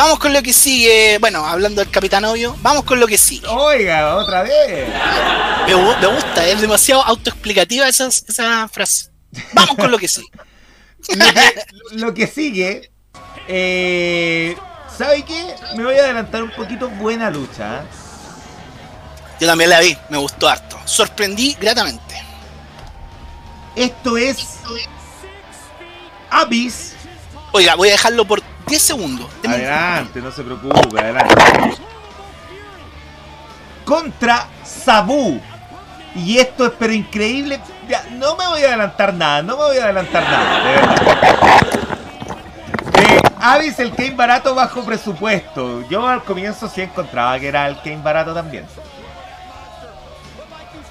vamos con lo que sigue. Bueno, hablando del Capitán Obvio, vamos con lo que sigue. Oiga, otra vez. Me, gusta, es demasiado autoexplicativa esa, esa frase. Vamos con lo que sigue. lo, que, sigue. Eh, ¿Sabe qué? Me voy a adelantar un poquito. Buena lucha. ¿eh? Yo también la vi, me gustó harto. Sorprendí gratamente. Esto es. Abyss. Oiga, voy a dejarlo por 10 segundos. Adelante, no se preocupe, adelante. Contra Sabu. Y esto es pero increíble. no me voy a adelantar nada, no me voy a adelantar nada, de verdad. Eh, Avis, el Kane barato bajo presupuesto. Yo al comienzo sí encontraba que era el Kane barato también.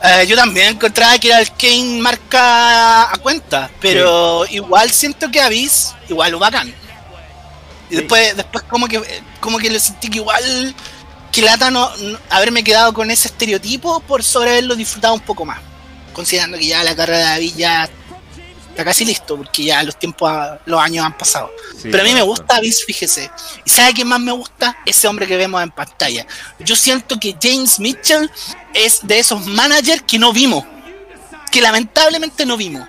Eh, yo también encontraba que era el Kane marca a cuenta, pero igual siento que Avis, igual lo bacán. Y después, después como que como que le sentí que igual que lata no, haberme quedado con ese estereotipo por sobre haberlo disfrutado un poco más. Considerando que ya la carrera de David ya está casi listo, porque ya los tiempos, los años han pasado. Pero a mí me gusta Avis, fíjese. ¿Y sabe qué más me gusta? Ese hombre que vemos en pantalla. Yo siento que James Mitchell es de esos managers que no vimos. Que lamentablemente no vimos.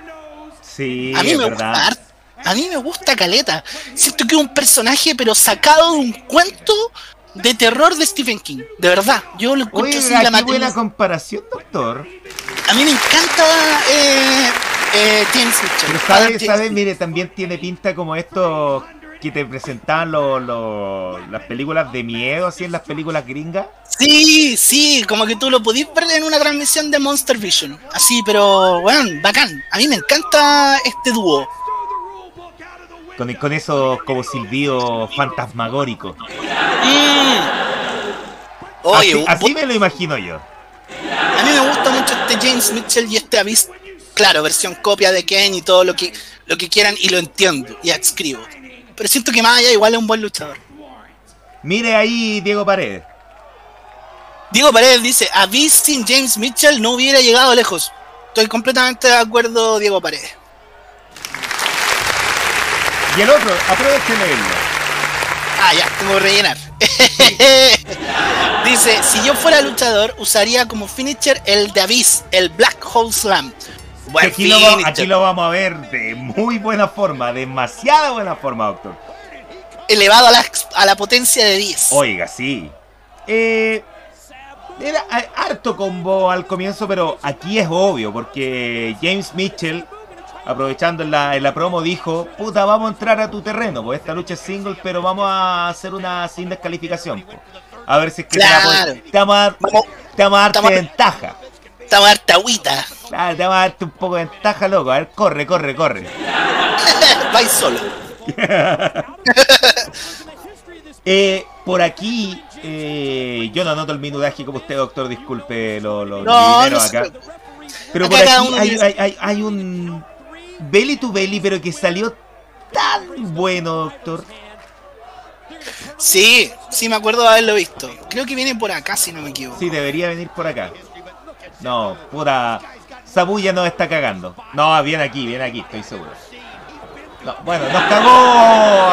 Sí, a mí me gusta a mí me gusta Caleta. Siento que es un personaje, pero sacado de un cuento de terror de Stephen King. De verdad. Yo lo encuentro así la buena comparación, doctor. A mí me encanta eh, eh, James Mitchell. Pero sabe, mire, también tiene pinta como esto que te presentaban las películas de miedo, así en las películas gringas. Sí, sí, como que tú lo pudiste ver en una transmisión de Monster Vision. Así, pero, bueno, bacán. A mí me encanta este dúo. Con, con esos como silbidos fantasmagóricos. Mm. Oye, así, me lo imagino yo. A mí me gusta mucho este James Mitchell y este Abyss. Claro, versión copia de Ken y todo lo que, lo que quieran y lo entiendo y escribo. Pero siento que Maya igual es un buen luchador. Mire ahí Diego Paredes. Diego Paredes dice, Abyss sin James Mitchell no hubiera llegado lejos. Estoy completamente de acuerdo, Diego Paredes. Y el otro, aprovechen leerlo. Ah, ya, tengo que rellenar. Dice, si yo fuera luchador, usaría como finisher el de Abyss, el Black Hole Slam. aquí, lo, aquí lo vamos a ver de muy buena forma, demasiada buena forma, doctor. Elevado a la, a la potencia de 10. Oiga, sí. Eh, era harto combo al comienzo, pero aquí es obvio, porque James Mitchell aprovechando en la, en la promo, dijo, puta, vamos a entrar a tu terreno, pues esta lucha es single, pero vamos a hacer una sin descalificación. A ver si es que te, vamos a dar, te vamos a darte ventaja. Te vamos a darte agüita. Claro, te vamos a darte un poco de ventaja, loco. A ver, corre, corre, corre. Vais solo. eh, por aquí, eh, yo no noto el minudaje como usted, doctor, disculpe lo, lo no, acá. Pero por aquí hay, hay, hay, un belly to belly, pero que salió tan bueno, doctor. Sí, sí me acuerdo de haberlo visto. Creo que viene por acá, si no me equivoco. Sí, debería venir por acá. No, pura... Sabu ya nos está cagando. No, viene aquí, viene aquí, estoy seguro. No, bueno, nos cagó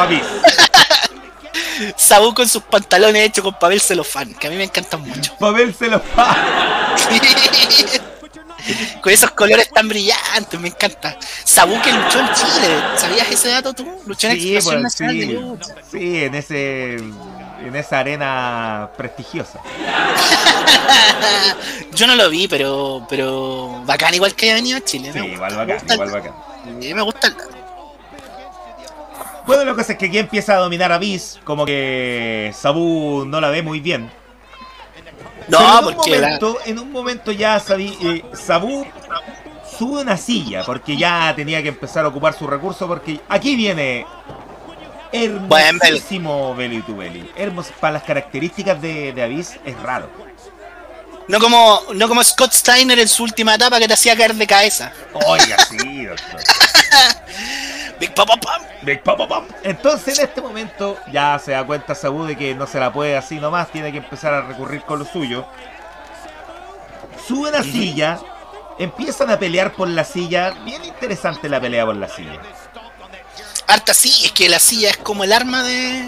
Avis. Sabu con sus pantalones hechos con papel celofán, que a mí me encantan mucho. Papel celofán. Con esos colores tan brillantes, me encanta. Sabu que luchó en Chile, ¿sabías ese dato tú? Luchó en sí, pues, sí, Sí, en ese en esa arena prestigiosa. Yo no lo vi, pero pero bacán igual que haya venido a Chile. Sí, igual bacán, igual bacán. me gusta el dato. Bueno, lo que pasa es que aquí empieza a dominar a Biz, como que Sabu no la ve muy bien. No, en porque. Un momento, En un momento ya sabí, eh, Sabu sube una silla porque ya tenía que empezar a ocupar su recurso. Porque aquí viene hermosísimo Belly to Belly. Hermoso, para las características de, de Abyss es raro. No como, no como Scott Steiner en su última etapa que te hacía caer de cabeza. Oiga, sí, doctor. Big Papa Pam. Big Papa Pam. Entonces en este momento ya se da cuenta Sabu de que no se la puede así nomás, tiene que empezar a recurrir con lo suyo. Sube una silla, empiezan a pelear por la silla. Bien interesante la pelea por la silla. Harta sí, es que la silla es como el arma de,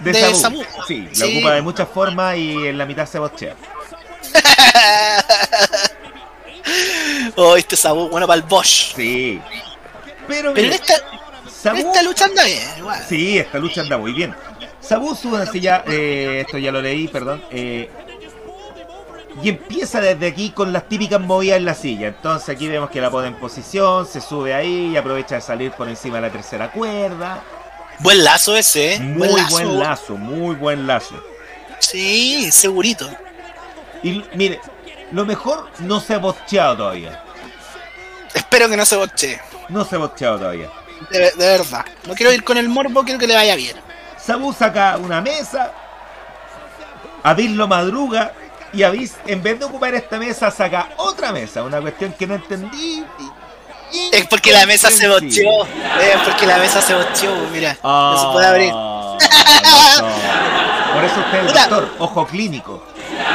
de, de Sabu. Sabu. Sí, la Sí. ocupa de muchas formas y en la mitad se bochea. oh, este Sabu, bueno para el Bosch. Sí. Pero, Pero mira, esta, Sabu, esta lucha anda bien, igual. Sí, esta lucha anda muy bien. Sabu sube así ya, eh, esto ya lo leí, perdón. eh, y empieza desde aquí con las típicas movidas en la silla. Entonces aquí vemos que la pone en posición, se sube ahí y aprovecha de salir por encima de la tercera cuerda. Buen lazo ese, ¿eh? Muy buen lazo. buen lazo, muy buen lazo. Sí, segurito. Y mire, lo mejor no se ha bocheado todavía. Espero que no se boche. No se ha bocheado todavía. De, de verdad. No quiero ir con el morbo, quiero que le vaya bien. Sabu saca una mesa, Avis lo madruga y Avis en vez de ocupar esta mesa saca otra mesa, una cuestión que no entendí. Es porque la mesa se bocheó. Es porque la mesa se bocheó, mira. no se puede abrir. Ah. Por eso usted es el doctor, ojo clínico.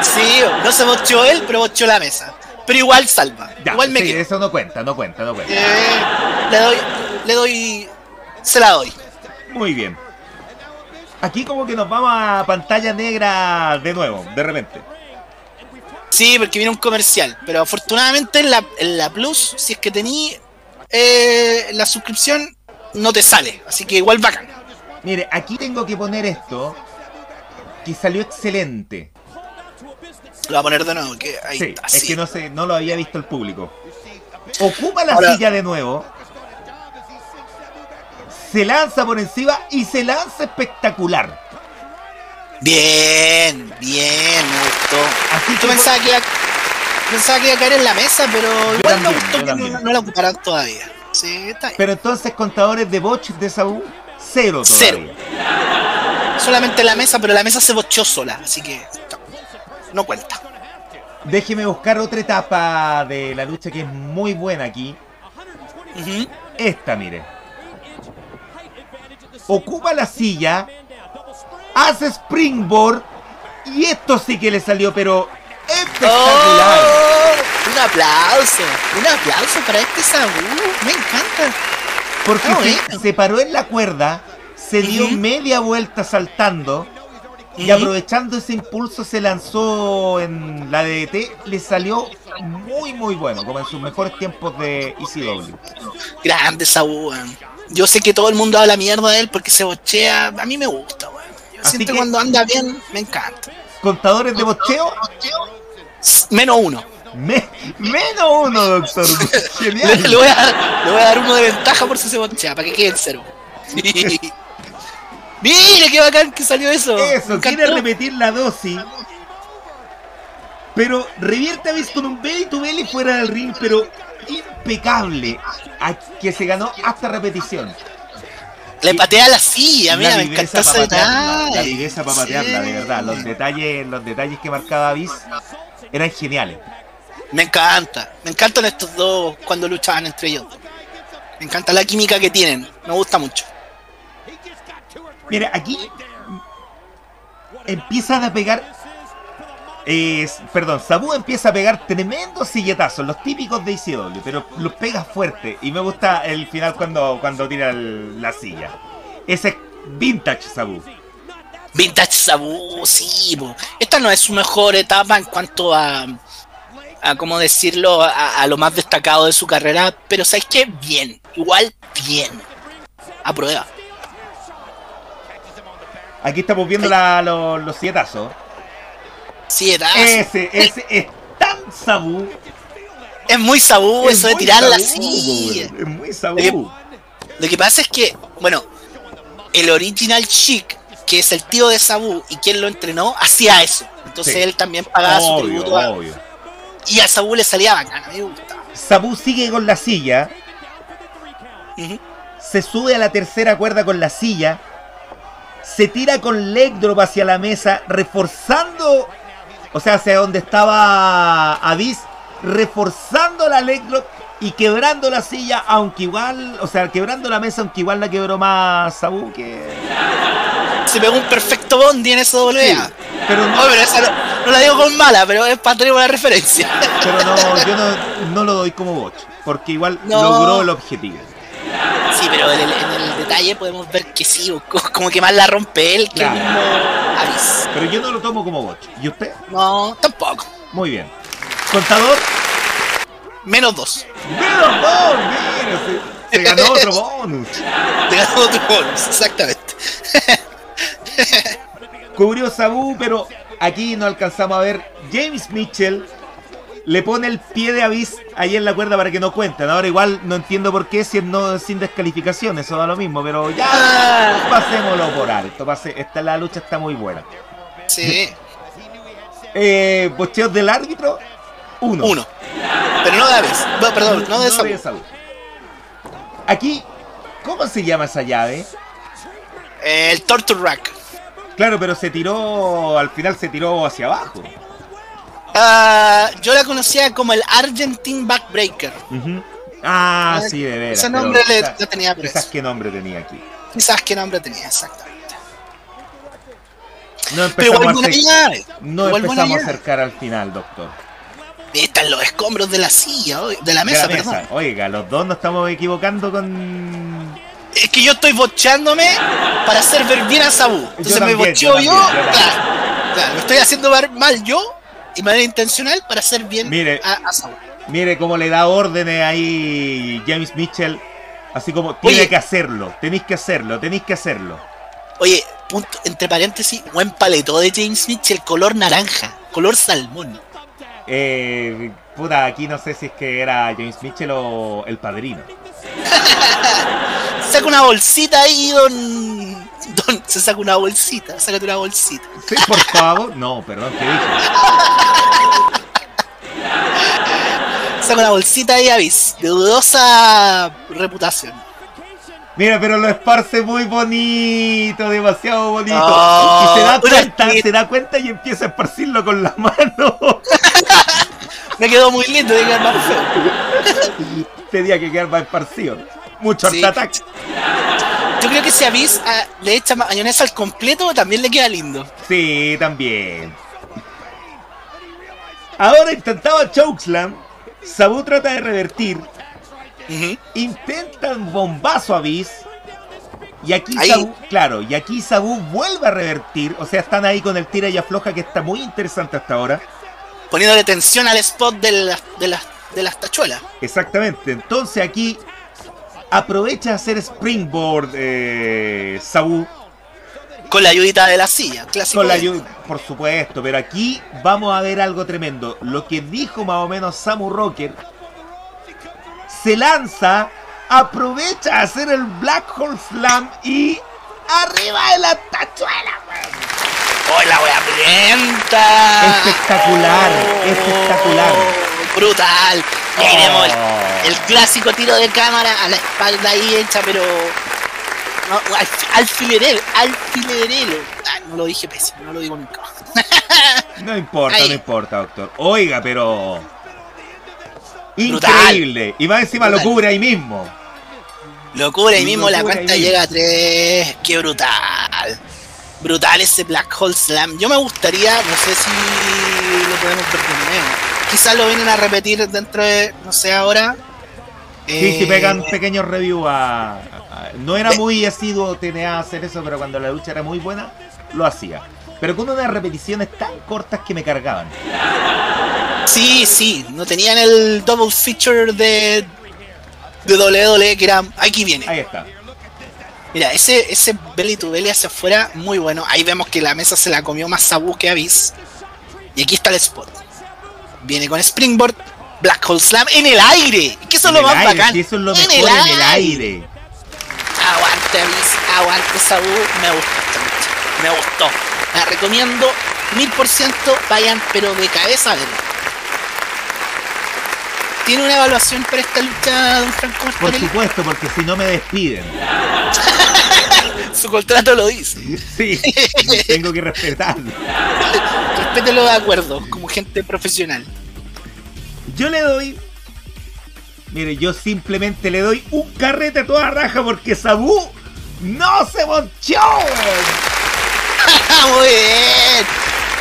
Sí, no se bocheó él, pero bocheó la mesa. Pero igual salva. Ya, igual me sí, quedo. eso no cuenta, no cuenta, no cuenta. Eh, le doy, le doy, se la doy. Muy bien. Aquí como que nos vamos a pantalla negra de nuevo, de repente. Sí, porque viene un comercial. Pero afortunadamente en la, en la Plus, si es que tení eh, la suscripción, no te sale. Así que igual bacán. Mire, aquí tengo que poner esto, que salió excelente. Lo a poner de nuevo, que ahí Sí, está. es sí. que no sé, no lo había visto el público. Ocupa la Ahora- silla de nuevo. Se lanza por encima y se lanza espectacular. Bien, bien, me gustó. Así Yo pensaba que, iba, pensaba que iba a caer en la mesa, pero igual también, me gustó yo que también. no, no la ocuparan todavía. Sí, está bien. Pero entonces contadores de botch de Saúl, cero Cero. todavía. Solamente la mesa, pero la mesa se bocheó sola, así que no cuenta. Déjeme buscar otra etapa de la lucha que es muy buena aquí. Esta, mire. Ocupa la silla, hace springboard y esto sí que le salió, pero espectacular. ¡Oh! Un aplauso, un aplauso para este Sabu, me encanta. Porque se, paró en la cuerda, se dio media vuelta saltando y aprovechando ese impulso se lanzó en la DDT. Le salió muy muy bueno, como en sus mejores tiempos de ECW. Grande Sabu, weón. Yo sé que todo el mundo habla mierda de él porque se bochea, a mí me gusta, weón. Yo Así siento que- cuando anda bien, me encanta. Contadores de bocheo, Menos uno. me- menos uno, doctor. Le, Genial. le voy a dar, le voy a dar uno de ventaja por si se bochea, para que quede en cero. Mire qué bacán que salió eso. Eso, quiere repetir la dosis. Pero revierte a Vince con un belly to belly fuera del ring, pero impecable. A que se ganó hasta repetición. Le patea la silla, mira, la me encantó para ese patearla, la detalle. viveza para patearla, de verdad. Los detalles, los detalles que marcaba Vince eran geniales. Me encanta, me encantan estos dos cuando luchaban entre ellos. Me encanta la química que tienen, me gusta mucho. Mira, aquí empiezan a pegar. perdón, Sabu empieza a pegar tremendos silletazos, los típicos de ICW, pero los pega fuerte. Y me gusta el final cuando, cuando tira la silla. Ese es vintage Sabu. Vintage Sabu, sí, po. esta no es su mejor etapa en cuanto a, a cómo decirlo, a, a lo más destacado de su carrera, pero sabes que bien, igual bien. A prueba. Aquí estamos viendo la- los silletazos. Sí, eta- Ese, ese es tan Sabu. es muy Sabu Es eso de muy tirar la Sabu, silla. Es muy Lo Sabu. Lo que pasa es que, bueno, el original Chic, que es el tío de Sabu y quien lo entrenó, hacía eso. Entonces Sí. él también pagaba su tributo a- obvio. y a Sabu le salía bacana, me gusta. Sabu sigue con la silla. Se sube a la tercera cuerda con la silla, se tira con leg drop hacia la mesa, reforzando, o sea, hacia donde estaba Avis, reforzando la leg drop y quebrando la silla, aunque igual, o sea, quebrando la mesa, aunque igual la quebró más Sabu que... Se pegó un perfecto bondi en eso WA. Pero no, Oh, pero esa no, no la digo con mala, pero es para tener una referencia. pero no, yo no, no lo doy como bot, porque igual logró el objetivo. Sí, pero en el, en el detalle podemos ver que sí, co- como que más la rompe él que Claro. el mismo Avis. Pero yo no lo tomo como botch. ¿Y usted? No, tampoco. Muy bien. Contador, Menos dos. menos dos, mire, se, se ganó otro bonus. Te ganó otro bonus, exactamente. Cubrió Sabu, pero aquí no alcanzamos a ver. James Mitchell le pone el pie de avis ahí en la cuerda para que no cuenten. Ahora igual no entiendo por qué si es no, sin descalificación, eso da lo mismo, pero ya Ah, pasémoslo por alto. Pase, esta, la lucha está muy buena. sí, Eh, bocheos del árbitro, uno. uno. Pero no de Avis. No, perdón, no de Sabu. Sabu. Aquí, ¿cómo se llama esa llave? El Torture Rack. Claro, pero se tiró, al final se tiró hacia abajo. Ah, yo la conocía como el Argentine Backbreaker. Ah, sí, de veras. ese nombre le- quizás- lo tenía preso. Quizás qué nombre tenía aquí. Quizás qué nombre tenía, exactamente. No empezamos, a, acer- no empezamos a acercar al final, doctor. Están los escombros de la silla, de la De mesa, perdón. Oiga, los dos nos estamos equivocando con... Es que yo estoy bocheándome para hacer ver bien a Sabu. Entonces me también, bocheo yo yo, también, yo también. claro, claro, me estoy haciendo ver mal yo de manera intencional para hacer bien Mire. a, a. Mire cómo le da órdenes ahí James Mitchell. Así como, tiene Oye. que hacerlo, tenéis que hacerlo, tenéis que hacerlo. Oye, punto, entre paréntesis, buen paleto de James Mitchell, color naranja, color salmón. Eh, puta, aquí no sé si es que era James Mitchell o el padrino. Saca una bolsita ahí, don. Don, se saca una bolsita, sácate una bolsita. Sí, por favor. No, perdón, ¿qué dije? Saca una bolsita ahí, avis, de dudosa reputación. Mira, pero lo esparce muy bonito, demasiado bonito. Oh, y se da una cuenta, se da cuenta y empieza a esparcirlo con la mano. Me quedó muy lindo, de quedar más feo. Tenía que quedar más esparcido. Mucho Sí. attack. Yo creo que si Avis ah, le echa mayonesa al completo, también le queda lindo. Sí, también. Ahora intentaba Chokeslam. Sabu trata de revertir. Ujú. Intenta un bombazo a Bis. Y aquí Ahí. Sabu, claro, y aquí Sabu vuelve a revertir. O sea, están ahí con el tira y afloja que está muy interesante hasta ahora. Poniéndole tensión al spot de las, de las, de las tachuelas. Exactamente. Entonces aquí aprovecha a hacer springboard eh, Sabu Con la ayudita de la silla, clásico. con la ayuda, por supuesto. Pero aquí vamos a ver algo tremendo. Lo que dijo más o menos Samu Rocker se lanza, aprovecha a hacer el Black Hole Slam y arriba de la tachuela. ¡Oh, la wea pulenta! Espectacular, espectacular. Brutal. Y ahí vemos el, Oh. el clásico tiro de cámara a la espalda ahí hecha, pero. No, al, alfilerero, alfilerero. Ah, no lo dije pésimo, no lo digo nunca. No importa, Ahí. no importa, doctor. Oiga, pero. Brutal. Increíble. Y más encima lo cubre ahí mismo. Locura y mismo la cuenta ahí llega a 3. Qué brutal. Brutal ese Black Hole Slam. Yo me gustaría, no sé si lo podemos ver. Quizás lo vienen a repetir dentro de, no sé ahora. Sí, sí, Eh, pegan pequeños reviews a, a- No era Eh. muy asiduo TNA hacer eso, pero cuando la lucha era muy buena, lo hacía. Pero con unas repeticiones tan cortas que me cargaban. Sí, sí, no tenían el double feature de, de WWE que era. Aquí viene. Ahí está. Mira, ese, ese belly to belly hacia afuera, muy bueno. Ahí vemos que la mesa se la comió más Sabu que Avis. Y aquí está el spot. Viene con Springboard, Black Hole Slam en el aire. Que eso es lo más aire, bacán. eso es lo En mejor el en el aire. Aguante aguante Sabu. Me gustó. Me gustó. La recomiendo mil por ciento. Vayan, pero de cabeza a verla. ¿Tiene una evaluación para esta lucha, don Franco Por supuesto, porque si no me despiden. Su contrato lo dice. Sí, tengo que respetarlo. Respételo de acuerdo, como gente profesional. Yo le doy. Mire, yo simplemente le doy un carrete a toda raja porque Sabu no se monchó. Muy bien.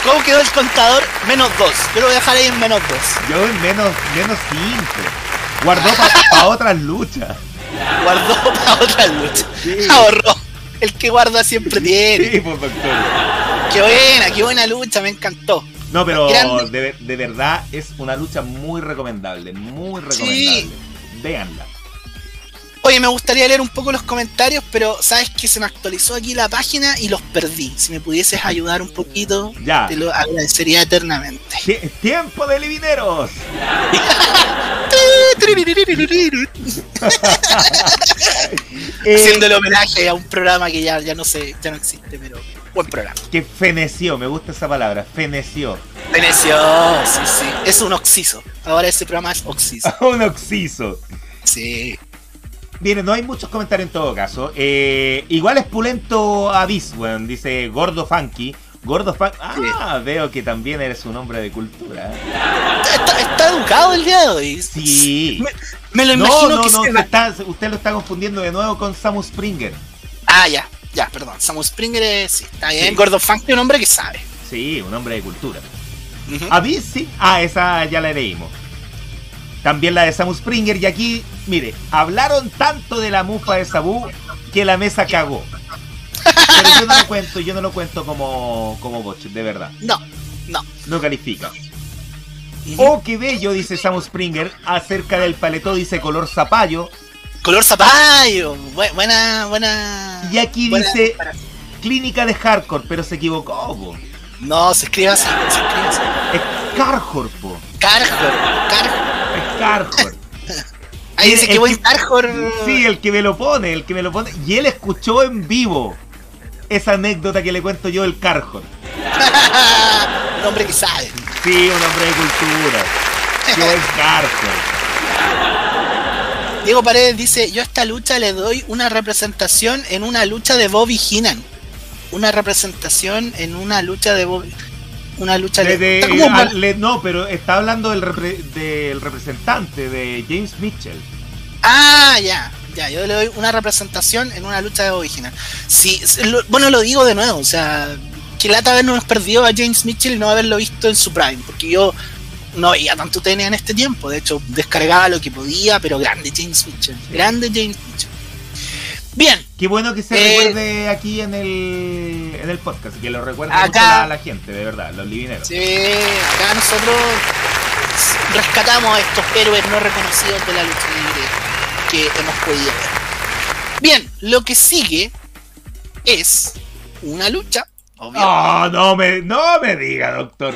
¿Cómo quedó el contador? Menos dos. Yo lo voy a dejar ahí en menos dos. Yo en menos, menos 5. Guardó para otras luchas. Guardó para otra lucha. Sí. Ahorró. El que guarda siempre tiene. Sí, pues. Qué buena, qué buena lucha, me encantó. No, pero de, de verdad es una lucha muy recomendable, muy recomendable. Véanla. Oye, me gustaría leer un poco los comentarios, pero sabes que se me actualizó aquí la página y los perdí. Si me pudieses ayudar un poquito, Ya. te lo agradecería eternamente. Tie- ¡Tiempo de livineros! Eh, Haciendo el homenaje a un programa que ya, ya no sé, ya no existe, pero buen programa. que feneció, me gusta esa palabra, feneció. Venecio, sí, sí. Es un oxiso. Ahora ese programa es oxiso. Un oxiso. Sí. Miren, no hay muchos comentarios en todo caso. Eh, igual es pulento Avis, weón, dice Gordo Funky. Gordo Funky. Ah, veo que también eres un hombre de cultura. Está, está educado el día de hoy. Sí. Me, me lo No, imagino no, que no, se va- está- usted lo está confundiendo de nuevo con Samu Springer. Ah, ya, ya, perdón. Samu Springer es, sí, está bien. Sí. Gordo Funk es un hombre que sabe. Sí, un hombre de cultura. Ujú. Avis, sí. Ah, esa ya la leímos. También la de Samu Springer. Y aquí, mire, hablaron tanto de la mufa de Sabu que la mesa cagó. Pero yo no lo cuento, yo no lo cuento como, como botch, de verdad. No, no. No califica. Oh, qué bello, dice Samu Springer. Acerca del paletó dice color zapallo. Color zapallo. Bu- buena, buena. Y aquí buena dice clínica de hardcore, pero se equivocó, po. No, se escribe así, se escribe así. Es Carjor, po. Carjor. Carjor. Ahí dice El que que- Carjor. Sí, el que me lo pone, el que me lo pone. Y él escuchó en vivo esa anécdota que le cuento yo del Carjor. un hombre que sabe. Sí, un hombre de cultura. Qué buen Carjor. Diego Paredes dice, yo a esta lucha le doy una representación en una lucha de Bobby Heenan. Una representación en una lucha de Bobby... Una lucha De- de- le- no, pero está hablando del, repre- del representante, de James Mitchell. Ah, ya. Ya, yo le doy una representación en una lucha de Heenan. Sí, lo- bueno, lo digo de nuevo, o sea, que lata habernos perdido a James Mitchell y no haberlo visto en su prime, porque yo no veía tanto TNA en este tiempo, de hecho descargaba lo que podía, pero grande James Mitchell, grande James Mitchell. Bien, Qué bueno que se Eh, recuerde aquí en el, en el podcast, que lo recuerde Acá- mucho la, la gente, de verdad, los livineros. sí, acá nosotros rescatamos a estos héroes no reconocidos de la lucha libre que hemos podido ver. Bien, lo que sigue es una lucha, obvio. No, no me, no me diga, doctor.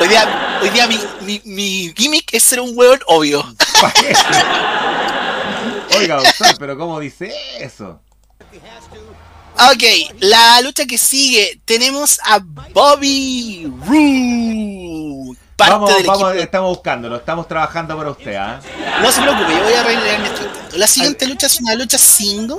Hoy día, hoy día mi, mi, mi gimmick es ser un hueón obvio. Oiga, doctor, pero ¿cómo dice eso? Ok, la lucha que sigue, tenemos a Bobby Roode. Parte Vamos, del vamos, estamos buscándolo, estamos trabajando para usted, ¿ah? No se preocupe, yo voy a arreglar mientras tanto. La siguiente lucha es una lucha single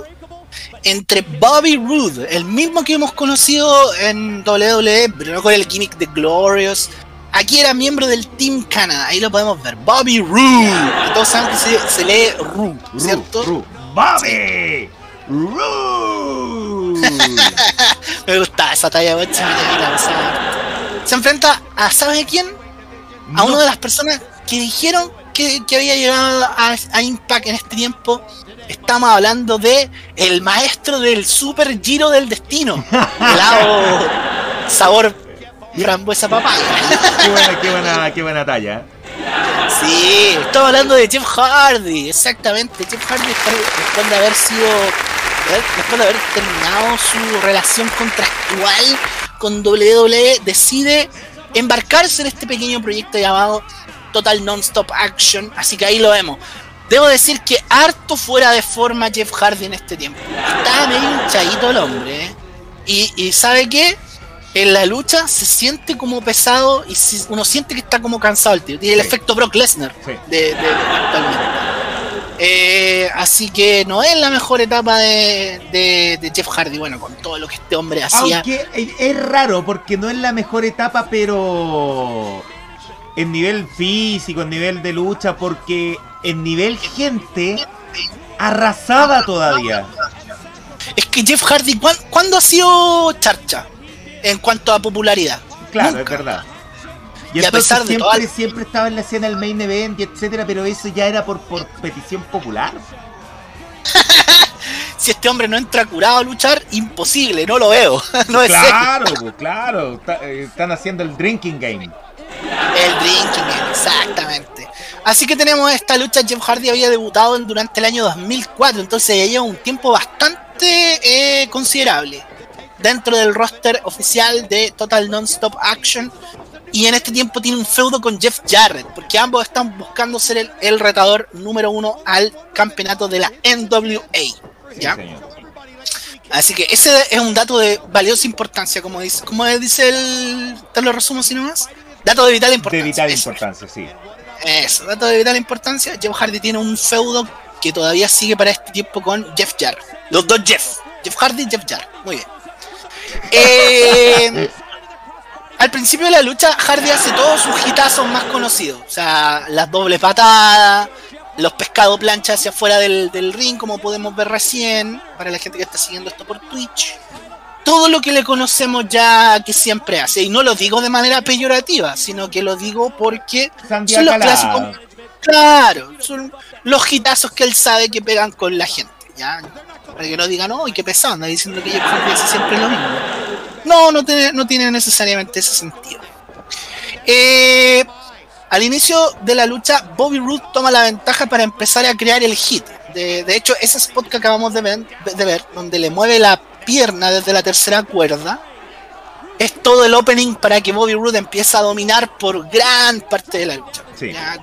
entre Bobby Roode, el mismo que hemos conocido en WWE, pero no con el gimmick de Glorious. Aquí era miembro del Team Canada, ahí lo podemos ver. Bobby Roode. Todos saben que se, se lee Roode, ¿cierto? Ru. ¡Bobby! ¡Ru! Me gusta esa talla sea, Se enfrenta a, ¿sabe quién? A No, una de las personas que dijeron que, que había llegado a, a Impact en este tiempo. Estamos hablando de el maestro del Super Giro del Destino. Helado sabor frambuesa papaya. Qué buena, qué buena, qué buena talla. Sí, estamos hablando de Jeff Hardy, exactamente. Jeff Hardy después, después de haber sido, después de haber terminado su relación contractual con WWE, decide embarcarse en este pequeño proyecto llamado Total Non-Stop Action. Así que ahí lo vemos. Debo decir que harto fuera de forma Jeff Hardy en este tiempo. Estaba medio hinchadito el hombre. ¿eh? Y, y ¿sabe qué? En la lucha se siente como pesado y si- uno siente que está como cansado el tío. Tiene el Sí. efecto Brock Lesnar Sí. de, de-. Eh, así que no es la mejor etapa de, Jeff Hardy. Bueno, con todo lo que este hombre hacía. Aunque es- raro porque no es la mejor etapa, pero en nivel físico, en nivel de lucha, porque en nivel gente arrasada todavía. Es que Jeff Hardy, ¿cuán- ¿cuándo ha sido charcha? En cuanto a popularidad. Claro, Nunca. es verdad. Y, Y a pesar de siempre, toda- siempre estaba en la escena del main event y etcétera, pero eso ya era por, por petición popular. si este hombre no entra curado a luchar, imposible, no lo veo. no es claro, claro, eh, están haciendo el drinking game. El drinking game, exactamente. Así que tenemos esta lucha. Jeff Hardy había debutado durante el año 2004, entonces ya lleva un tiempo bastante eh, considerable dentro del roster oficial de Total Non-Stop Action. Y en este tiempo tiene un feudo con Jeff Jarrett, porque ambos están buscando ser el, el retador número uno al campeonato de la NWA. ¿ya? Así que ese es un dato de valiosa importancia, como dice, como dice el. Te lo resumo así nomás. Dato de vital importancia. De vital importancia, sí. Eso, dato de vital importancia. Jeff Hardy tiene un feudo que todavía sigue para este tiempo con Jeff Jarrett. Los dos Jeff. Jeff Hardy y Jeff Jarrett. Muy bien. Eh, al principio de la lucha, Hardy hace todos sus hitazos más conocidos. O sea, las doble patadas, los pescado plancha hacia afuera del, ring, como podemos ver recién, para la gente que está siguiendo esto por Twitch. Todo lo que le conocemos ya que siempre hace. Y no lo digo de manera peyorativa, sino que lo digo porque son los clásicos. Claro, son los hitazos que él sabe que pegan con la gente. ¿ya? Para que no digan, no, y qué pesado, anda diciendo que Jeff hace siempre lo mismo. No, no tiene, no tiene necesariamente ese sentido. Eh, al inicio de la lucha, Bobby Roode toma la ventaja para empezar a crear el hit. De, hecho, ese spot que acabamos de ver, donde le mueve la pierna desde la tercera cuerda, es todo el opening para que Bobby Roode empiece a dominar por gran parte de la lucha.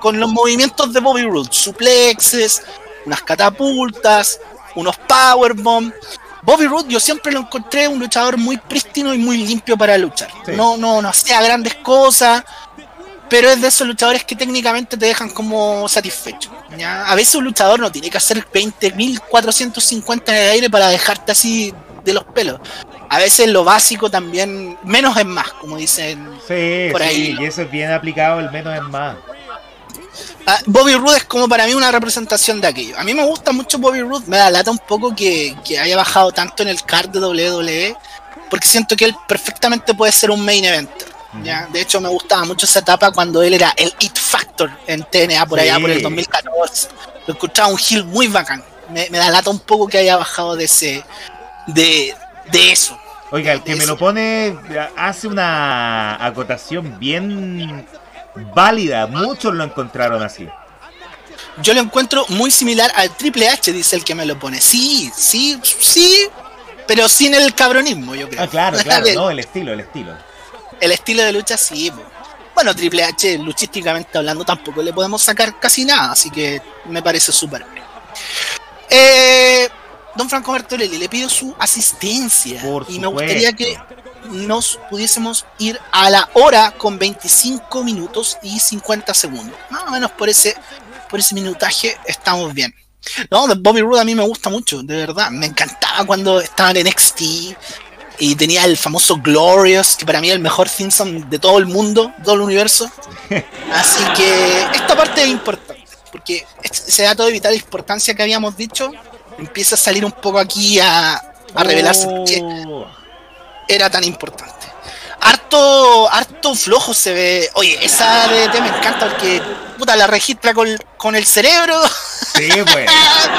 con los movimientos de Bobby Roode, suplexes, unas catapultas, unos powerbomb. Bobby Roode yo siempre lo encontré un luchador muy prístino y muy limpio para luchar. No, no, no hacía grandes cosas, pero es de esos luchadores que técnicamente te dejan como satisfecho. A veces un luchador no tiene que hacer 20.450 en el aire para dejarte así de los pelos. A veces lo básico también, menos es más, como dicen por ahí. Sí, y eso es bien aplicado, el menos es más. Ah, Bobby Roode es como para mí una representación de aquello. A mí me gusta mucho Bobby Roode, me da lata un poco que, que haya bajado tanto en el card de WWE, porque siento que él perfectamente puede ser un main eventer. ¿ya? De hecho, me gustaba mucho esa etapa cuando él era el It Factor en TNA por allá por el 2014. Lo escuchaba un heel muy bacán. Me, da lata un poco que haya bajado de ese. de, de eso. Oiga, el que me lo pone hace una acotación bien válida. Muchos lo encontraron así. Yo lo encuentro muy similar al Triple H, dice el que me lo pone. Sí, sí, sí, pero sin el cabronismo, yo creo. Ah, claro, claro, no, el estilo, el estilo el estilo de lucha sí. Bueno, Triple H, luchísticamente hablando, tampoco le podemos sacar casi nada, así que me parece súper bien. Eh, don Franco Bertolelli, le pido su asistencia y me gustaría que nos pudiésemos ir a la hora con 25 minutos y 50 segundos. Más o menos por ese, por ese minutaje estamos bien. No, Bobby Roode a mí me gusta mucho, de verdad. Me encantaba cuando estaban en NXT, y tenía el famoso Glorious, que para mí es el mejor Simpson de todo el mundo, todo el universo. Así que esta parte es importante, porque ese dato de vital importancia que habíamos dicho empieza a salir un poco aquí a, a revelarse oh. Era tan importante. Harto, harto flojo se ve. Oye, esa DDT me encanta porque puta la registra con, con el cerebro. Sí, pues.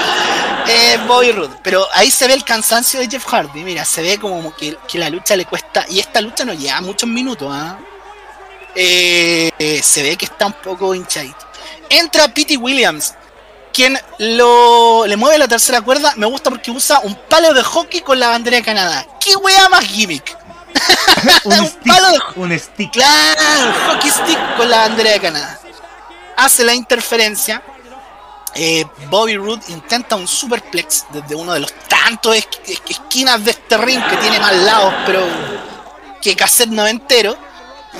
eh, Bobby Roode. Pero ahí se ve el cansancio de Jeff Hardy. Mira, se ve como que, la lucha le cuesta. Y esta lucha no lleva muchos minutos. ¿ah? Eh, se ve que está un poco hinchadito. Entra Pete Williams, quien lo, le mueve la tercera cuerda. Me gusta porque usa un palo de hockey con la bandera de Canadá. ¿Qué wea más gimmick? un, palo de un stick. Claro, hockey stick con la bandera de Canadá. Hace la interferencia eh, Bobby Roode intenta un superplex desde uno de los tantos esquinas de este ring que tiene más lados, pero que cassette noventero.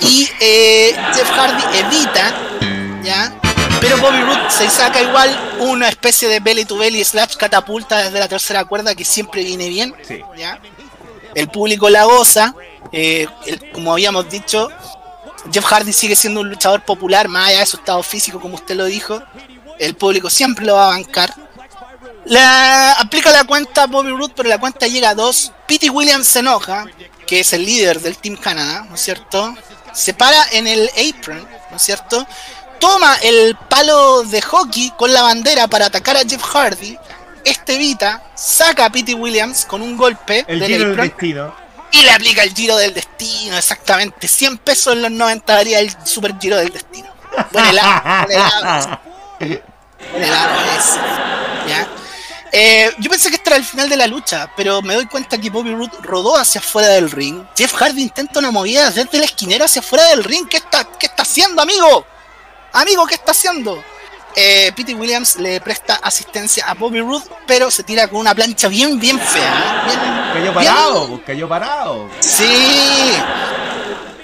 Y eh, Jeff Hardy evita, ¿ya? Pero Bobby Roode se saca igual una especie de belly to belly slash catapulta desde la tercera cuerda que siempre viene bien. ¿ya? El público la goza. Eh, como habíamos dicho, Jeff Hardy sigue siendo un luchador popular, más allá de su estado físico, como usted lo dijo el público siempre lo va a bancar. La, aplica la cuenta Bobby Roode, pero la cuenta llega a dos. Pete Williams se enoja, que es el líder del Team Canada, ¿no es cierto? Se para en el apron, ¿no es cierto? Toma el palo de hockey con la bandera para atacar a Jeff Hardy, este evita, saca a Pete Williams con un golpe El del giro del destino. y le aplica el giro del destino, exactamente. 100 pesos en los 90 daría el super giro del destino. Buen helado, buen helado, buen helado ese, ¿ya? Eh, yo pensé que este era el final de la lucha, pero me doy cuenta que Bobby Roode rodó hacia afuera del ring. Jeff Hardy intenta una movida desde la esquinera hacia afuera del ring. ¿Qué está, qué está haciendo, amigo? Amigo, ¿qué está haciendo? Eh, Pete Williams le presta asistencia a Bobby Roode, pero se tira con una plancha bien, bien fea. ¿eh? Bien- Cayó bien- parado, pues, cayó parado. Sí.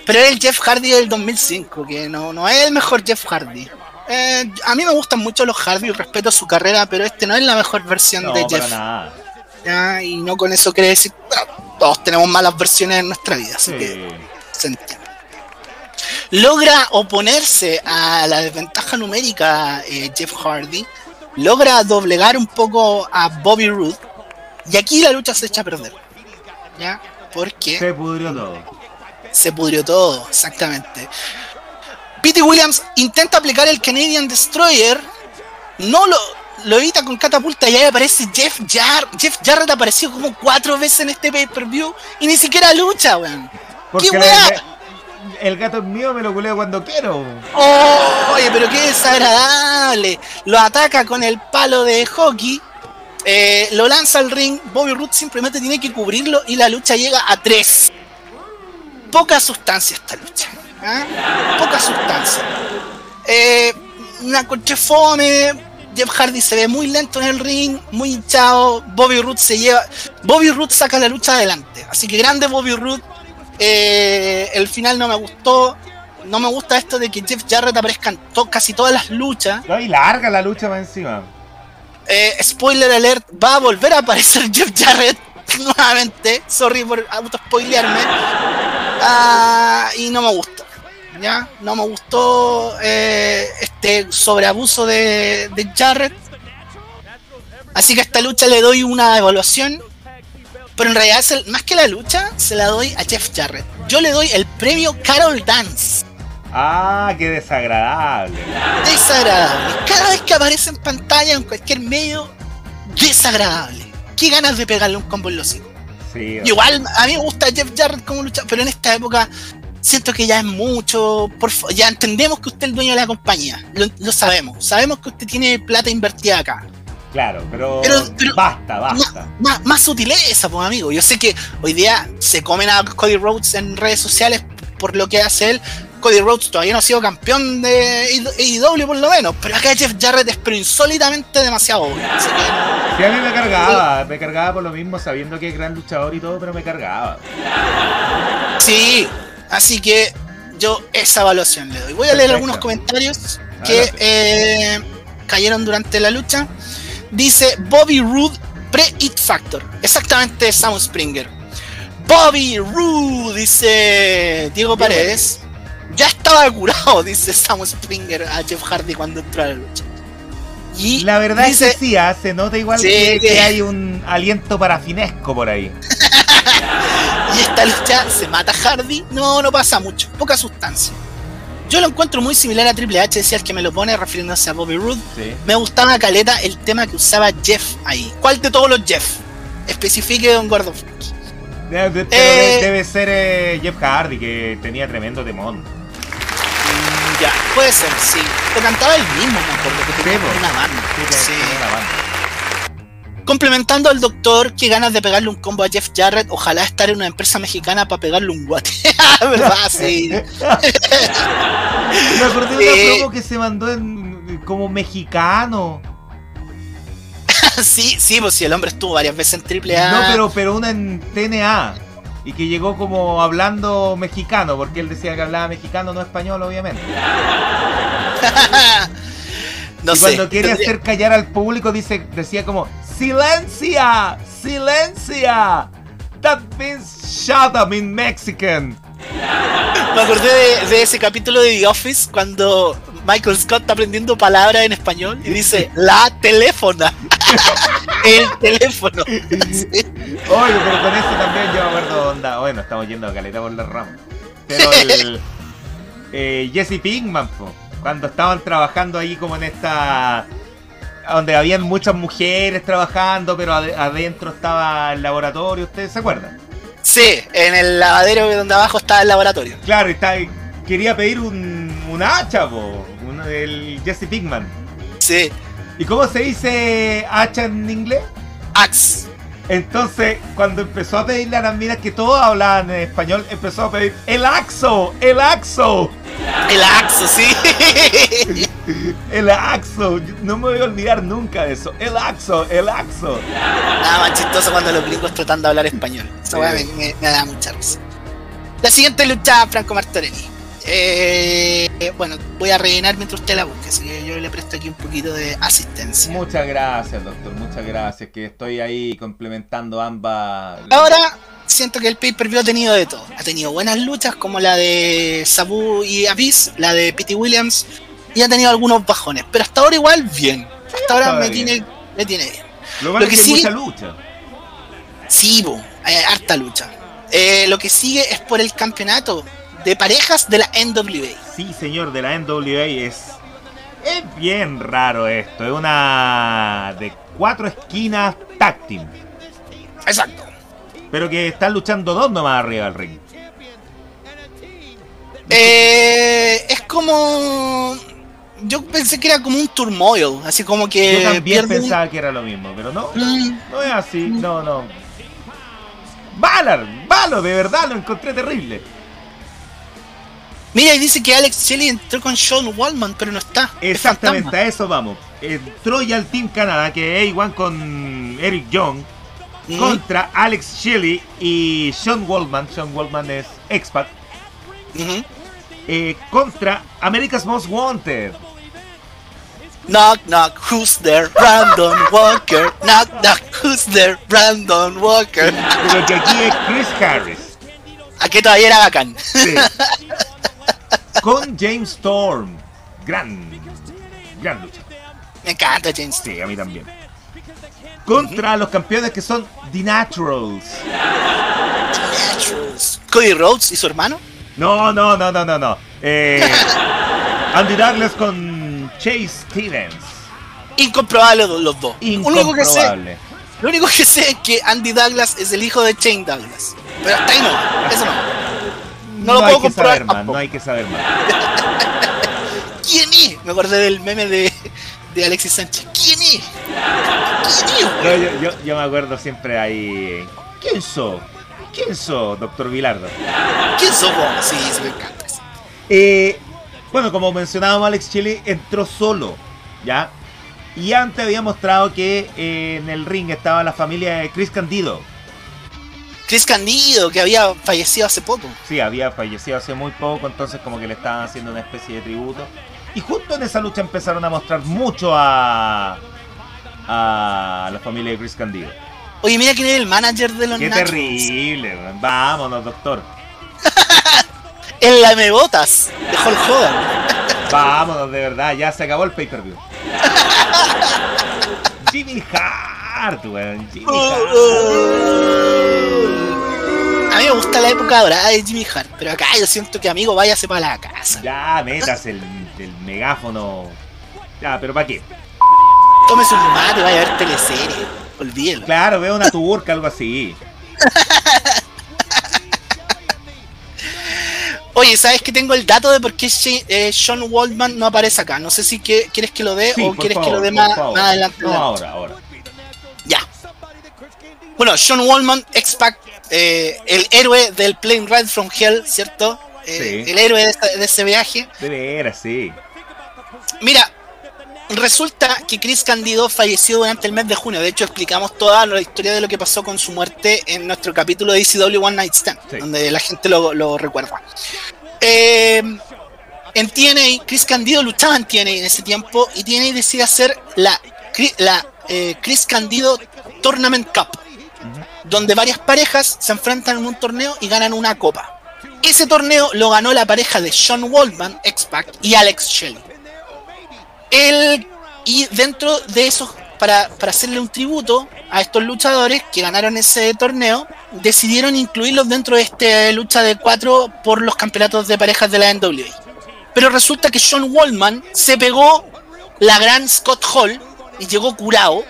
Pero es el Jeff Hardy del 2005, que no, no es el mejor Jeff Hardy. Eh, a mí me gustan mucho los Hardy, respeto su carrera, pero este no es la mejor versión No, de Jeff. nada. Y no con eso quiere decir, bueno, todos tenemos malas versiones en nuestra vida, así que Sí. se entiende. Logra oponerse a la desventaja numérica eh, Jeff Hardy, logra doblegar un poco a Bobby Roode, y aquí la lucha se echa a perder. ¿Ya? Porque Se pudrió todo. se pudrió todo, exactamente. Pete Williams intenta aplicar el Canadian Destroyer, no lo, lo evita con catapulta y ahí aparece Jeff Jarrett. Jeff Jarrett apareció como cuatro veces en este pay-per-view y ni siquiera lucha, weón. ¡Qué weá! El gato mío, me lo culeo cuando quiero. ¡Oh! Oye, pero qué desagradable. Lo ataca con el palo de hockey. eh, lo lanza al ring. Bobby Roode simplemente tiene que cubrirlo y la lucha llega a 3. Poca sustancia esta lucha. ¿ah? Poca sustancia. Eh, una coche fome. Jeff Hardy se ve muy lento en el ring, muy hinchado. Bobby Roode se lleva. Bobby Roode saca la lucha adelante. Así que grande Bobby Roode. Eh, el final no me gustó. No me gusta esto de que Jeff Jarrett aparezca en to- casi todas las luchas. No, y larga la lucha más encima. Eh, spoiler alert, va a volver a aparecer Jeff Jarrett nuevamente. Sorry por auto-spoilearme. Ah, y no me gustó. ¿Ya? No me gustó eh, este sobreabuso de, de Jarrett. Así que a esta lucha le doy una evaluación. Pero en realidad, más que la lucha, se la doy a Jeff Jarrett. Yo le doy el premio Carol Dance. Ah, qué desagradable. desagradable. Cada vez que aparece en pantalla en cualquier medio, desagradable. Qué ganas de pegarle un combo en los hijos. Sí, Igual a mí me gusta Jeff Jarrett como lucha, pero en esta época siento que ya es mucho. Por ya entendemos que usted es el dueño de la compañía. Lo, lo sabemos. Sabemos que usted tiene plata invertida acá. Claro, pero, Pero- pero- basta, basta. Más, más sutileza, pues amigo. Yo sé que hoy día se comen a Cody Rhodes en redes sociales por lo que hace él. Cody Rhodes todavía no ha sido campeón de AEW por lo menos, pero acá Jeff Jarrett es pero insólitamente demasiado obvio. Así que Sí, a mí me cargaba, me cargaba por lo mismo sabiendo que es gran luchador y todo, pero me cargaba. Sí, así que yo esa evaluación le doy. Voy a leer Perfecto. algunos comentarios que eh, cayeron durante la lucha. Dice Bobby Roode pre-It Factor. Exactamente Sam Springer. Bobby Roode, dice Diego Paredes. Ya estaba curado, dice Sam Springer a Jeff Hardy cuando entró a la lucha. Y La verdad dice, es que sí, ah, se nota igual Sí, que, que- que hay un aliento parafinesco por ahí. y esta lucha se mata Hardy. No, no pasa mucho, poca sustancia. Yo lo encuentro muy similar a Triple H, decía el que me lo pone refiriéndose a Bobby Roode. Sí. Me gustaba caleta el tema que usaba Jeff ahí. ¿Cuál de todos los Jeff? Especifique Don Gordo. De- Eh. de- debe ser eh, Jeff Hardy, que tenía tremendo temón. Mm, Ya, puede ser, sí. Lo cantaba él mismo, me acuerdo, que tenía Sí, una banda. Sí, Sí. tenía una banda. Complementando al doctor, qué ganas de pegarle un combo a Jeff Jarrett. Ojalá estar en una empresa mexicana para pegarle un guate. ¿Verdad? Sí. Me acordé de una promo que se mandó en, como mexicano. sí, sí, pues sí, el hombre estuvo varias veces en Triple A. No, pero, pero una en TNA. Y que llegó como hablando mexicano, porque él decía que hablaba mexicano, no español, obviamente. No y sé. cuando quiere tendría- hacer callar al público, dice, decía como, ¡Silencia! ¡Silencia! That means shut up in Mexican. Me acordé de, de ese capítulo de The Office cuando Michael Scott está aprendiendo palabras en español y dice la teléfona. El teléfono. Sí. Oye, pero con eso también yo me acuerdo onda. Bueno, estamos yendo a caleta por la rama. Pero el eh, Jesse Pinkman, po, cuando estaban trabajando ahí como en esta. donde habían muchas mujeres trabajando, pero adentro estaba el laboratorio, ¿ustedes se acuerdan? Sí, en el lavadero donde abajo estaba el laboratorio. Claro, está, quería pedir un, un hacha, po, el Jesse Pinkman. Sí. ¿Y cómo se dice hacha en inglés? Axe. Entonces, cuando empezó a pedirle a las minas que todos hablaban en español, empezó a pedir el axo, el axo. El axo, sí. el axo. No me voy a olvidar nunca de eso. El axo, el axo. Nada más chistoso cuando los gringos tratando de hablar español. Eso me, da mucha risa. La siguiente lucha, Franco Martorelli. Eh, bueno, voy a rellenar mientras usted la busque, así que yo le presto aquí un poquito de asistencia. Muchas gracias, doctor, muchas gracias, que estoy ahí complementando ambas. Ahora siento que el pay-per-view ha tenido de todo. Ha tenido buenas luchas como la de Sabu y Abyss, la de Pete Williams, y ha tenido algunos bajones, pero hasta ahora igual bien. Hasta ahora me tiene, me tiene bien. Lo, que, es mucha lucha. Sí, harta lucha. Eh, lo que sigue es por el campeonato de parejas de la NWA. Sí, señor, de la NWA es. Es bien raro esto. Es una. de cuatro esquinas tag Exacto. Pero que están luchando dos nomás arriba del ring. Eh, es como. Yo pensé que era como un turmoil, así como que. Yo también pensaba que era lo mismo, pero no. Mm. No es así, no, no. Ballard, Balo, de verdad lo encontré terrible. Mira, y dice que Alex Shelley entró con Sean Wallman, pero no está. Exactamente, a eso vamos. Entró ya el Team Canadá, que es A1 con Eric Young, contra Alex Shelley y Sean Wallman. Sean Wallman es expat. Eh, contra America's Most Wanted. Knock, knock, who's there? Brandon Walker. Knock, knock, who's there? Brandon Walker. Pero que aquí es Chris Harris. Aquí todavía era bacán. Sí. con James Storm. Gran, gran lucha. Me encanta James Storm. Sí, a mí también. Contra los campeones que son The Naturals. The Naturals. ¿Cody Rhodes y su hermano? No, no, no, no, no, no. Eh, Andy Douglas con Chase Stevens. Incomprobable los dos. Incomprobable. Lo único que sé es que Andy Douglas es el hijo de Shane Douglas. Pero hasta ahí no, eso no. No, lo puedo comprar. más, no hay que saber más. ¿Quién es? Me acordé del meme de, de Alexis Sánchez. ¿Quién es? ¿Quién es? yo, yo, me acuerdo siempre ahí. ¿Quién sos? ¿Quién sos, doctor Vilardo? ¿Quién sos vos? Sí, se me encanta. Eh, bueno, como mencionábamos, Alex Chile entró solo, ¿ya? Y antes había mostrado que eh, en el ring estaba la familia de Chris Candido, Chris Candido, que había fallecido hace poco. Sí, había fallecido hace muy poco, entonces como que le estaban haciendo una especie de tributo. Y justo en esa lucha empezaron a mostrar mucho a, a la familia de Chris Candido. Oye, mira quién es el manager de los Qué terrible, vámonos, doctor. en la Mebotas de Hulk Hogan. vámonos, de verdad, ya se acabó el pay-per-view. Jimmy Hart, weón. Jimmy oh, Hart. A mí me gusta la época dorada de Jimmy Hart, pero acá yo siento que amigo váyase para la casa. Ya, metas el, megáfono. Ya, pero ¿para qué? Tómese un mate, vaya a ver teleserie. Olvídelo. Claro, veo una turca, algo así. Oye, ¿sabes que tengo el dato de por qué eh, Sean Waldman no aparece acá? No sé si quieres que lo dé o quieres que lo dé más, adelante. No, ahora, ahora. Bueno, Sean Waldman, X-Pac, eh, el héroe del Plane Ride from Hell, ¿cierto? Eh, el héroe de, ese viaje. De veras, sí. Mira, resulta que Chris Candido falleció durante el mes de junio. De hecho, explicamos toda la historia de lo que pasó con su muerte en nuestro capítulo de ECW One Night Stand, donde la gente lo, recuerda. Eh, en TNA, Chris Candido luchaba en TNA en ese tiempo y TNA decide hacer la, la Chris Candido Tournament Cup donde varias parejas se enfrentan en un torneo y ganan una copa. Ese torneo lo ganó la pareja de Sean Waldman, X-Pac, y Alex Shelley. Y dentro de eso, para, para, hacerle un tributo a estos luchadores que ganaron ese torneo, decidieron incluirlos dentro de esta lucha de cuatro por los campeonatos de parejas de la NWA. Pero resulta que Sean Waldman se pegó la gran Scott Hall y llegó curado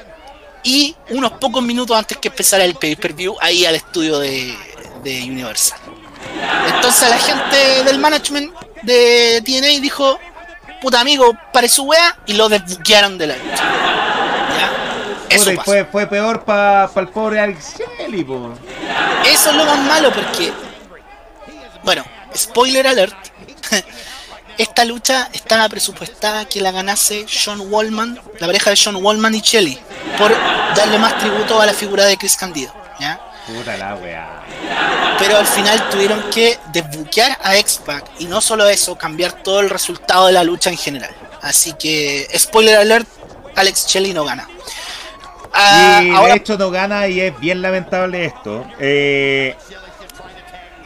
y unos pocos minutos antes que empezara el pay-per-view ahí al estudio de, de Universal. Entonces la gente del management de TNA dijo, puta amigo, pare su wea y lo desbuquearon de la lucha. Eso Puta, fue, fue peor para el pobre Alex Shelley, po. Eso es lo más malo porque, bueno, spoiler alert, esta lucha estaba presupuestada que la ganase Sean Wallman, la pareja de Sean Wallman y Shelly, por darle más tributo a la figura de Chris Candido. ¿ya? Puta la weá. Pero al final tuvieron que desbuquear a X-Pac y no solo eso, cambiar todo el resultado de la lucha en general. Así que, spoiler alert, Alex Shelley no gana. Ah, Y ahora de hecho no gana y es bien lamentable esto. Eh,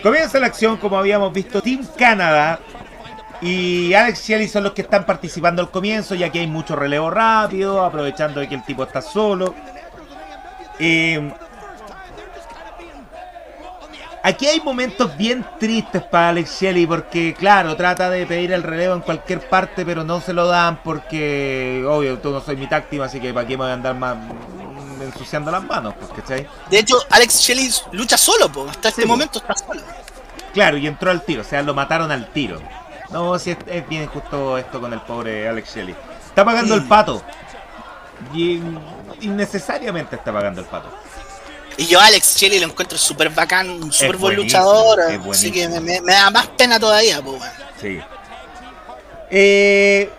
comienza la acción como habíamos visto Team Canada y Alex Shelley son los que están participando al comienzo ya que hay mucho relevo rápido, aprovechando de que el tipo está solo. Eh, aquí hay momentos bien tristes para Alex Shelley porque claro, trata de pedir el relevo en cualquier parte pero no se lo dan porque obvio, tú no soy mi táctico así que para qué me voy a andar más ensuciando las manos, pues, ¿cachai? de hecho, Alex Shelley lucha solo, po. hasta este po. momento está solo. Claro, y entró al tiro, o sea, lo mataron al tiro. No, si es, es bien justo esto con el pobre Alex Shelley. Está pagando el pato. Y innecesariamente está pagando el pato. Y yo Alex Shelley lo encuentro súper bacán, un súper buen luchador. Así que me, me- me da más pena todavía, weón. Sí. Eh,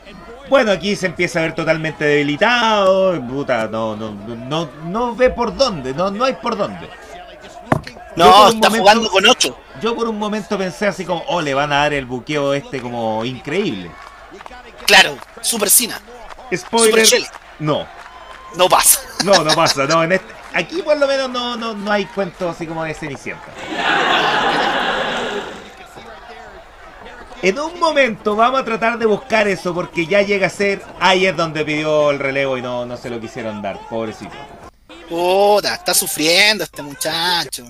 bueno, aquí se empieza a ver totalmente debilitado. Puta, no, no, no, no ve por dónde, no, no hay por dónde. No, está momento- jugando con 8. Yo por un momento pensé así como, oh, le van a dar el buqueo este como increíble. Claro, Super Cena. Spoiler. Super. No, No pasa. no, no pasa, no, en este, aquí por lo menos no, no, no hay cuento así como de Cenicienta. En un momento vamos a tratar de buscar eso porque ya llega a ser ahí es donde pidió el relevo y no, no se lo quisieron dar, pobrecito. Puta, está sufriendo este muchacho.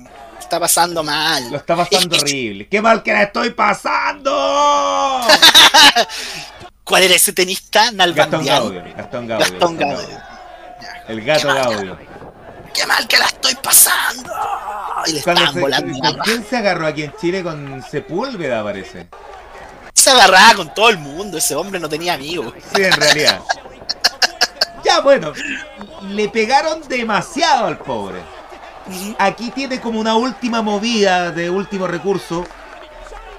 Está pasando mal. Lo está pasando horrible. ¡Qué mal que la estoy pasando! ¿Cuál era ese tenista? Gastón. Gaudio, Gastón Gaudio. Gastón Gastón Gaudio. El gato Gaudio. Qué mal que la estoy pasando. Y le Cuando estaban se- volando la ¿Con quién se agarró aquí en Chile? Con Sepúlveda, parece. Se agarraba con todo el mundo. Ese hombre no tenía amigos. Sí, en realidad. Ya, bueno. Le pegaron demasiado al pobre. Aquí tiene como una última movida de último recurso.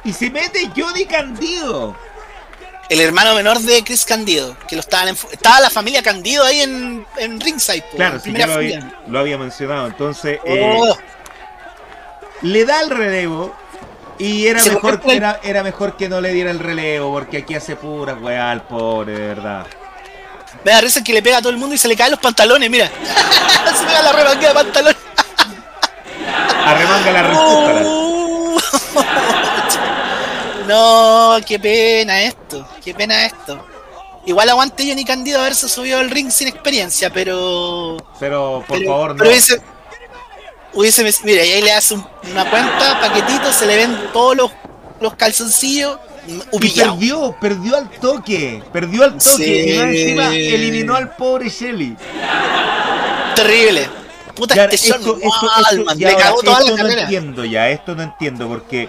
Y se mete Johnny Candido. El hermano menor de Chris Candido. Que lo estaban enfu- Estaba la familia Candido ahí en, en Ringside. po, Claro, en sí, ya lo había, lo había mencionado. Entonces, eh, Oh, le da el relevo. Y era Se mejor, en- era, era mejor que no le diera el relevo. Porque aquí hace puras weá al pobre, de verdad. me da risa que le pega a todo el mundo y se le caen los pantalones. Mira. se pega la rebanquea de pantalones. Arremanga la respuesta. Uh. no, qué pena esto, qué pena esto. Igual aguante Johnny Candido haberse subido al ring sin experiencia, pero. Pero, por pero, favor, no. pero hubiese, hubiese- mira, y ahí le hace un- una cuenta, paquetito, se le ven todos los, los calzoncillos Y humillados. perdió, perdió al toque, perdió al toque Sí. y encima eliminó al pobre Shelly. Terrible. Puta, Ya, este esto, esto, Wallman, esto- ya le cagó toda esto la no entiendo ya, esto no entiendo porque